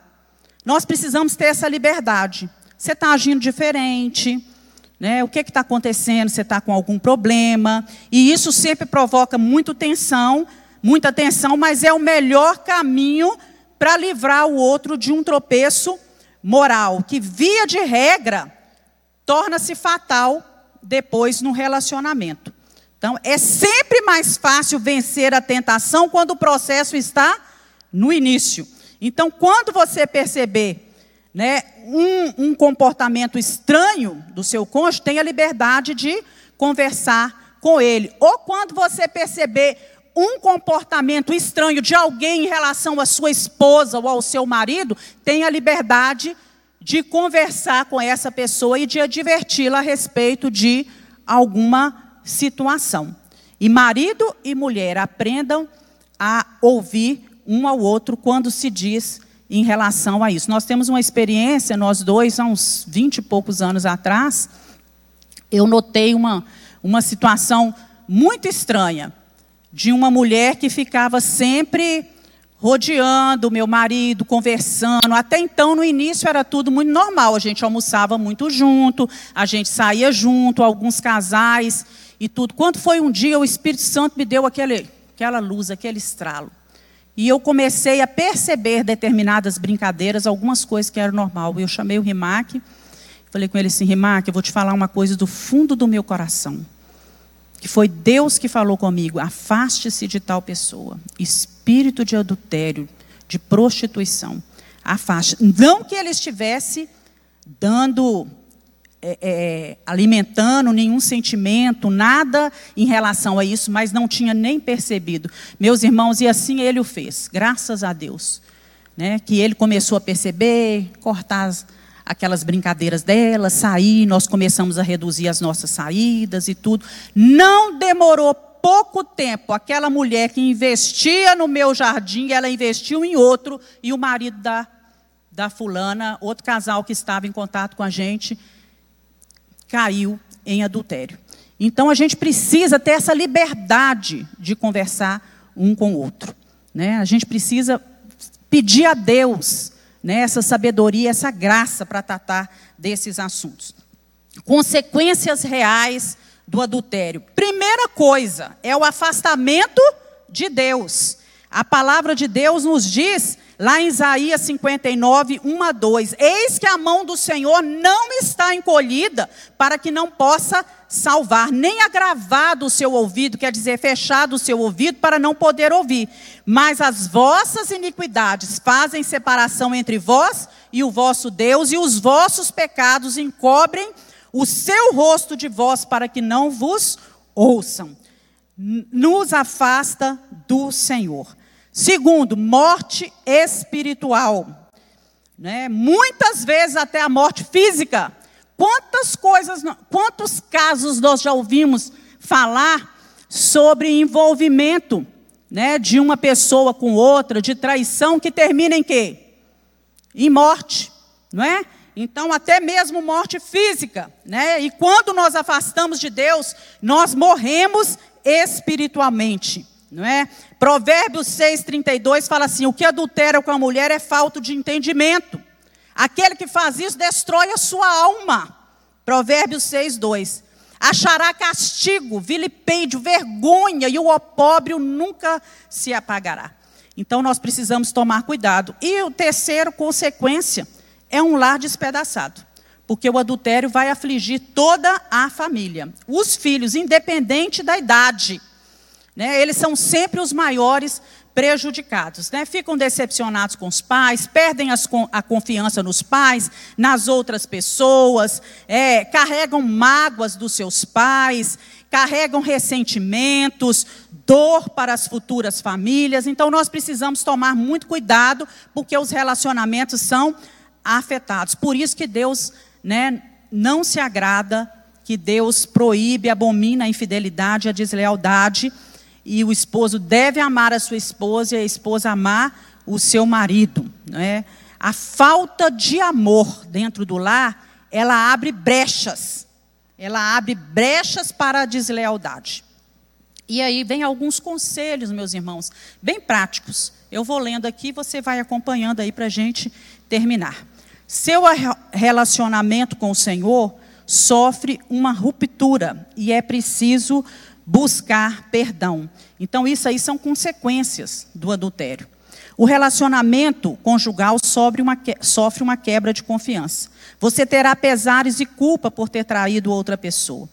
Nós precisamos ter essa liberdade. Você está agindo diferente, né? O que está acontecendo? Você está com algum problema? E isso sempre provoca muita tensão, muita tensão, mas é o melhor caminho para livrar o outro de um tropeço moral, que via de regra torna-se fatal depois no relacionamento. Então, é sempre mais fácil vencer a tentação quando o processo está no início. Então, quando você perceber né, um, um comportamento estranho do seu cônjuge, tenha liberdade de conversar com ele. Ou quando você perceber um comportamento estranho de alguém em relação à sua esposa ou ao seu marido, tenha liberdade de conversar com essa pessoa e de adverti-la a respeito de alguma situação. E marido e mulher aprendam a ouvir um ao outro quando se diz em relação a isso. Nós temos uma experiência, nós dois, há uns vinte e poucos anos atrás, eu notei uma, uma situação muito estranha de uma mulher que ficava sempre rodeando o meu marido, conversando. Até então, no início, era tudo muito normal. A gente almoçava muito junto, a gente saía junto, alguns casais e tudo. Quando foi um dia, o Espírito Santo me deu aquele, aquela luz, aquele estralo. E eu comecei a perceber determinadas brincadeiras, algumas coisas que eram normal. Eu chamei o Rimac, falei com ele assim, Rimac, eu vou te falar uma coisa do fundo do meu coração. Que foi Deus que falou comigo, afaste-se de tal pessoa. Espírito de adultério, de prostituição. Afaste. Não que ele estivesse dando é, é, alimentando nenhum sentimento, nada em relação a isso, mas não tinha nem percebido. Meus irmãos, e assim ele o fez, graças a Deus. Né, que ele começou a perceber, cortar as, aquelas brincadeiras dela, sair, nós começamos a reduzir as nossas saídas e tudo. Não demorou pouco tempo, aquela mulher que investia no meu jardim, ela investiu em outro, e o marido da, da fulana, outro casal que estava em contato com a gente, caiu em adultério. Então a gente precisa ter essa liberdade de conversar um com o outro. Né? A gente precisa pedir a Deus né, essa sabedoria, essa graça para tratar desses assuntos. Consequências reais do adultério. Primeira coisa é o afastamento de Deus. A palavra de Deus nos diz Lá em Isaías 59, 1 a 2: Eis que a mão do Senhor não está encolhida para que não possa salvar, nem agravado o seu ouvido, quer dizer, fechado o seu ouvido para não poder ouvir. Mas as vossas iniquidades fazem separação entre vós e o vosso Deus, e os vossos pecados encobrem o seu rosto de vós para que não vos ouçam. Nos afasta do Senhor. Segundo, morte espiritual. Né? Muitas vezes até a morte física. Quantas coisas, quantos casos nós já ouvimos falar sobre envolvimento né, de uma pessoa com outra, de traição que termina em quê? Em morte, não é? Então, até mesmo morte física, né? E quando nós afastamos de Deus, nós morremos espiritualmente não é? Provérbios 6:32 fala assim: "O que adultera com a mulher é falta de entendimento. Aquele que faz isso destrói a sua alma." Provérbios 6:2. Achará castigo, vilipêndio, vergonha e o opróbrio nunca se apagará. Então nós precisamos tomar cuidado. E o terceiro consequência é um lar despedaçado porque o adultério vai afligir toda a família. Os filhos, independente da idade, né? Eles são sempre os maiores prejudicados. Né? Ficam decepcionados com os pais, perdem as, a confiança nos pais, nas outras pessoas, é, carregam mágoas dos seus pais, carregam ressentimentos, dor para as futuras famílias. Então, nós precisamos tomar muito cuidado, porque os relacionamentos são afetados. Por isso que Deus né, não se agrada, que Deus proíbe, abomina a infidelidade, a deslealdade e o esposo deve amar a sua esposa e a esposa amar o seu marido. Né? A falta de amor dentro do lar, ela abre brechas. Ela abre brechas para a deslealdade. E aí vem alguns conselhos, meus irmãos, bem práticos. Eu vou lendo aqui, você vai acompanhando aí para a gente terminar. Seu relacionamento com o Senhor sofre uma ruptura e é preciso buscar perdão. Então, isso aí são consequências do adultério. O relacionamento conjugal sofre uma, quebra de confiança. Você terá pesares e culpa por ter traído outra pessoa.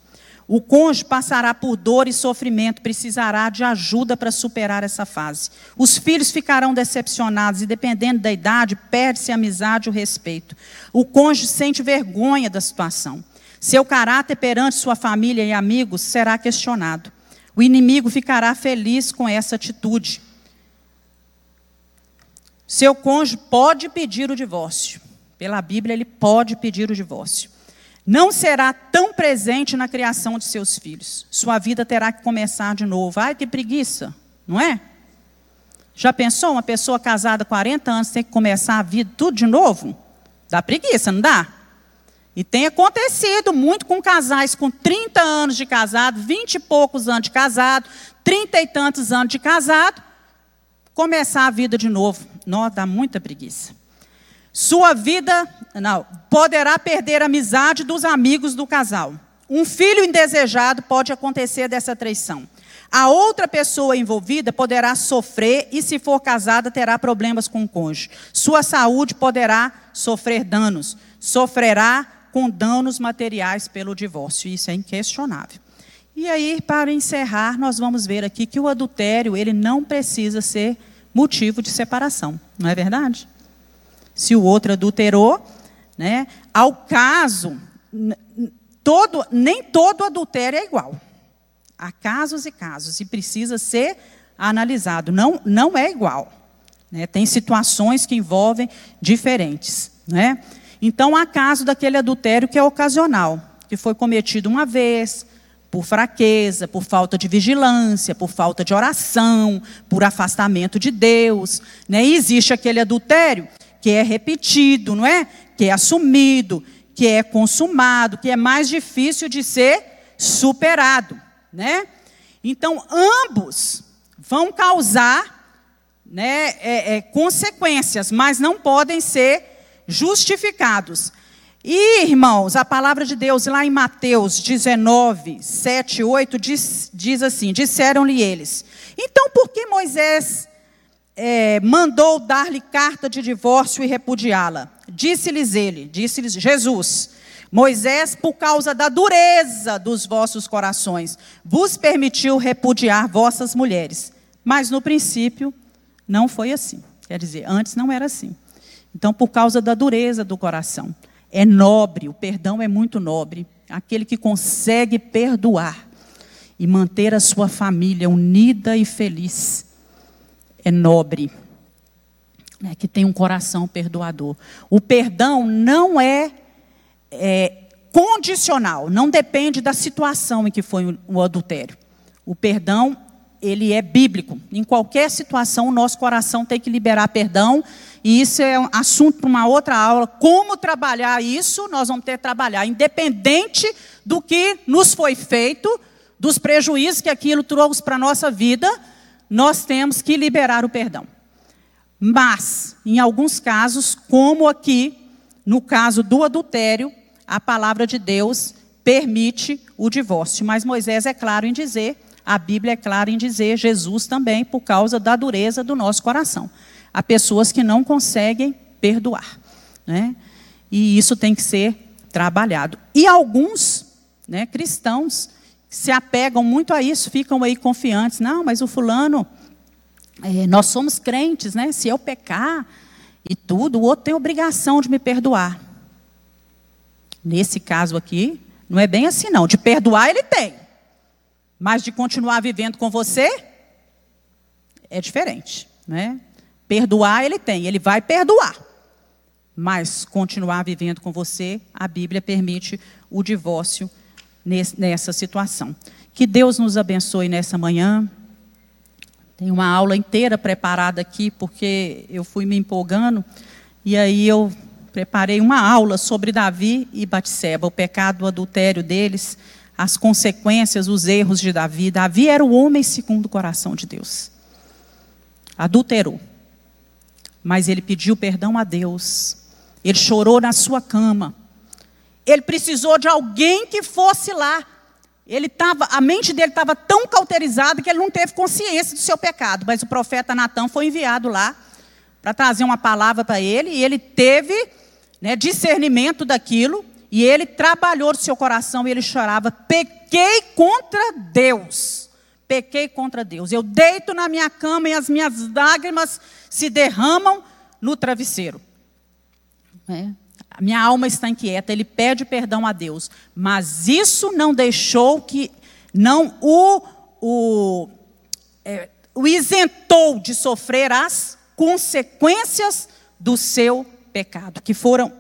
O cônjuge passará por dor e sofrimento, precisará de ajuda para superar essa fase. Os filhos ficarão decepcionados e, dependendo da idade, perde-se a amizade e o respeito. O cônjuge sente vergonha da situação. Seu caráter perante sua família e amigos será questionado. O inimigo ficará feliz com essa atitude. Seu cônjuge pode pedir o divórcio. Pela Bíblia, ele pode pedir o divórcio. Não será tão presente na criação de seus filhos. Sua vida terá que começar de novo. Ai, que preguiça, não é? Já pensou uma pessoa casada 40 anos tem que começar a vida tudo de novo? Dá preguiça, não dá? E tem acontecido muito com casais com 30 anos de casado, 20 e poucos anos de casado, 30 e tantos anos de casado, começar a vida de novo. Não, dá muita preguiça. Sua vida, não, poderá perder a amizade dos amigos do casal. Um filho indesejado pode acontecer dessa traição. A outra pessoa envolvida poderá sofrer e, se for casada, terá problemas com o cônjuge. Sua saúde poderá sofrer danos. Sofrerá com danos materiais pelo divórcio. Isso é inquestionável. E aí, para encerrar, nós vamos ver aqui que o adultério, ele não precisa ser motivo de separação, não é verdade? Se o outro adulterou, né, ao caso todo, nem todo adultério é igual. Há casos e casos, e precisa ser analisado. Não, não é igual. Né? Tem situações que envolvem diferentes. Né? Então, há caso daquele adultério que é ocasional, que foi cometido uma vez, por fraqueza, por falta de vigilância, por falta de oração, por afastamento de Deus. Né? E existe aquele adultério que é repetido, não é? Que é assumido, que é consumado, que é mais difícil de ser superado, né? Então, ambos vão causar né, é, é, consequências, mas não podem ser justificados. E, irmãos, a palavra de Deus lá em Mateus 19, 7, 8 diz, diz assim: Disseram-lhe eles: Então por que Moisés é, mandou dar-lhe carta de divórcio e repudiá-la? Disse-lhes ele, disse-lhes Jesus: Moisés, por causa da dureza dos vossos corações, vos permitiu repudiar vossas mulheres. Mas no princípio não foi assim. Quer dizer, antes não era assim. Então, por causa da dureza do coração é nobre, o perdão é muito nobre. Aquele que consegue perdoar e manter a sua família unida e feliz é nobre, né, que tem um coração perdoador. O perdão não é, é condicional, não depende da situação em que foi o adultério. O perdão ele é bíblico. Em qualquer situação, o nosso coração tem que liberar perdão, e isso é um assunto para uma outra aula. Como trabalhar isso? Nós vamos ter que trabalhar, independente do que nos foi feito, dos prejuízos que aquilo trouxe para a nossa vida, nós temos que liberar o perdão. Mas, em alguns casos, como aqui, no caso do adultério, a palavra de Deus permite o divórcio. Mas Moisés é claro em dizer a Bíblia é clara em dizer, Jesus também, por causa da dureza do nosso coração. Há pessoas que não conseguem perdoar. Né? E isso tem que ser trabalhado. E alguns né, cristãos se apegam muito a isso, ficam aí confiantes. Não, mas o fulano, é, nós somos crentes, né? Se eu pecar e tudo, o outro tem obrigação de me perdoar. Nesse caso aqui, não é bem assim, não. De perdoar, ele tem. Mas de continuar vivendo com você é diferente, né? Perdoar ele tem, ele vai perdoar. Mas continuar vivendo com você, a Bíblia permite o divórcio nessa situação. Que Deus nos abençoe nessa manhã. Tem uma aula inteira preparada aqui, porque eu fui me empolgando, e aí eu preparei uma aula sobre Davi e Batseba, o pecado, o adultério deles as consequências, os erros de Davi. Davi era o homem segundo o coração de Deus. Adulterou. Mas ele pediu perdão a Deus. Ele chorou na sua cama. Ele precisou de alguém que fosse lá. Ele tava, a mente dele estava tão cauterizada que ele não teve consciência do seu pecado. Mas o profeta Natan foi enviado lá para trazer uma palavra para ele, e ele teve né, discernimento daquilo, e ele trabalhou no seu coração e ele chorava: pequei contra Deus. Pequei contra Deus. Eu deito na minha cama e as minhas lágrimas se derramam no travesseiro. É. A minha alma está inquieta. Ele pede perdão a Deus. Mas isso não deixou que. Não o, o, é, o isentou de sofrer as consequências do seu pecado, que foram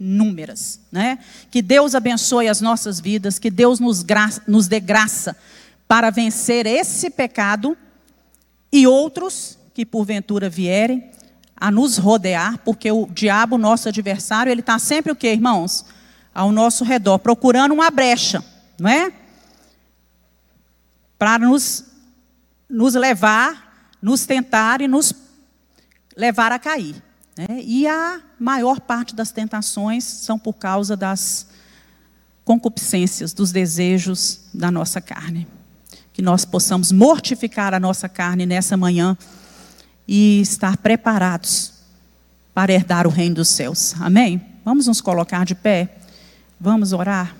inúmeras. Né? Que Deus abençoe as nossas vidas, que Deus nos, nos dê graça para vencer esse pecado e outros que porventura vierem a nos rodear, porque o diabo, nosso adversário, ele está sempre o que, irmãos? Ao nosso redor, procurando uma brecha, não é? Para nos, nos levar, nos tentar e nos levar a cair. Né? E a maior parte das tentações são por causa das concupiscências, dos desejos da nossa carne. Que nós possamos mortificar a nossa carne nessa manhã e estar preparados para herdar o reino dos céus. Amém? Vamos nos colocar de pé. Vamos orar.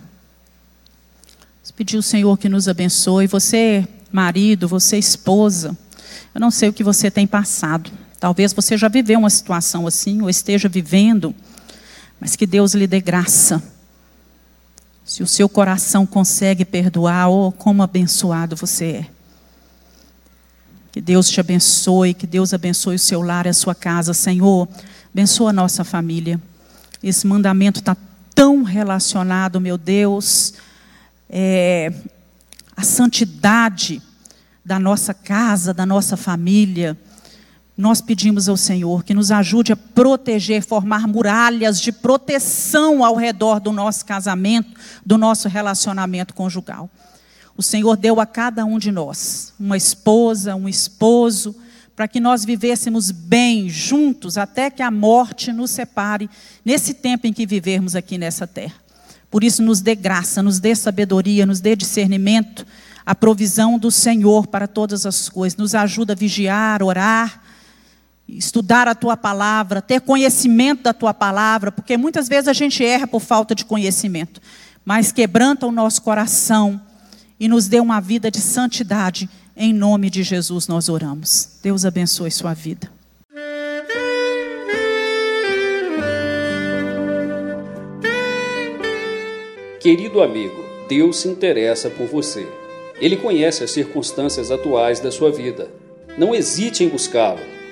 Vamos pedir ao Senhor que nos abençoe. Você, marido, você, esposa. Eu não sei o que você tem passado. Talvez você já viveu uma situação assim, ou esteja vivendo, mas que Deus lhe dê graça Se o seu coração consegue perdoar, oh, como abençoado você é. Que Deus te abençoe, que Deus abençoe o seu lar e a sua casa, Senhor. Abençoa a nossa família. Esse mandamento está tão relacionado, meu Deus, é, a santidade da nossa casa, da nossa família nós pedimos ao Senhor que nos ajude a proteger, formar muralhas de proteção ao redor do nosso casamento, do nosso relacionamento conjugal. O Senhor deu a cada um de nós uma esposa, um esposo, para que nós vivêssemos bem juntos até que a morte nos separe nesse tempo em que vivermos aqui nessa terra. Por isso, nos dê graça, nos dê sabedoria, nos dê discernimento, a provisão do Senhor para todas as coisas. Nos ajuda a vigiar, orar estudar a tua palavra, ter conhecimento da tua palavra, porque muitas vezes a gente erra por falta de conhecimento, mas quebranta o nosso coração e nos dê uma vida de santidade. Em nome de Jesus nós oramos. Deus abençoe sua vida. Querido amigo, Deus se interessa por você. Ele conhece as circunstâncias atuais da sua vida. Não hesite em buscá-lo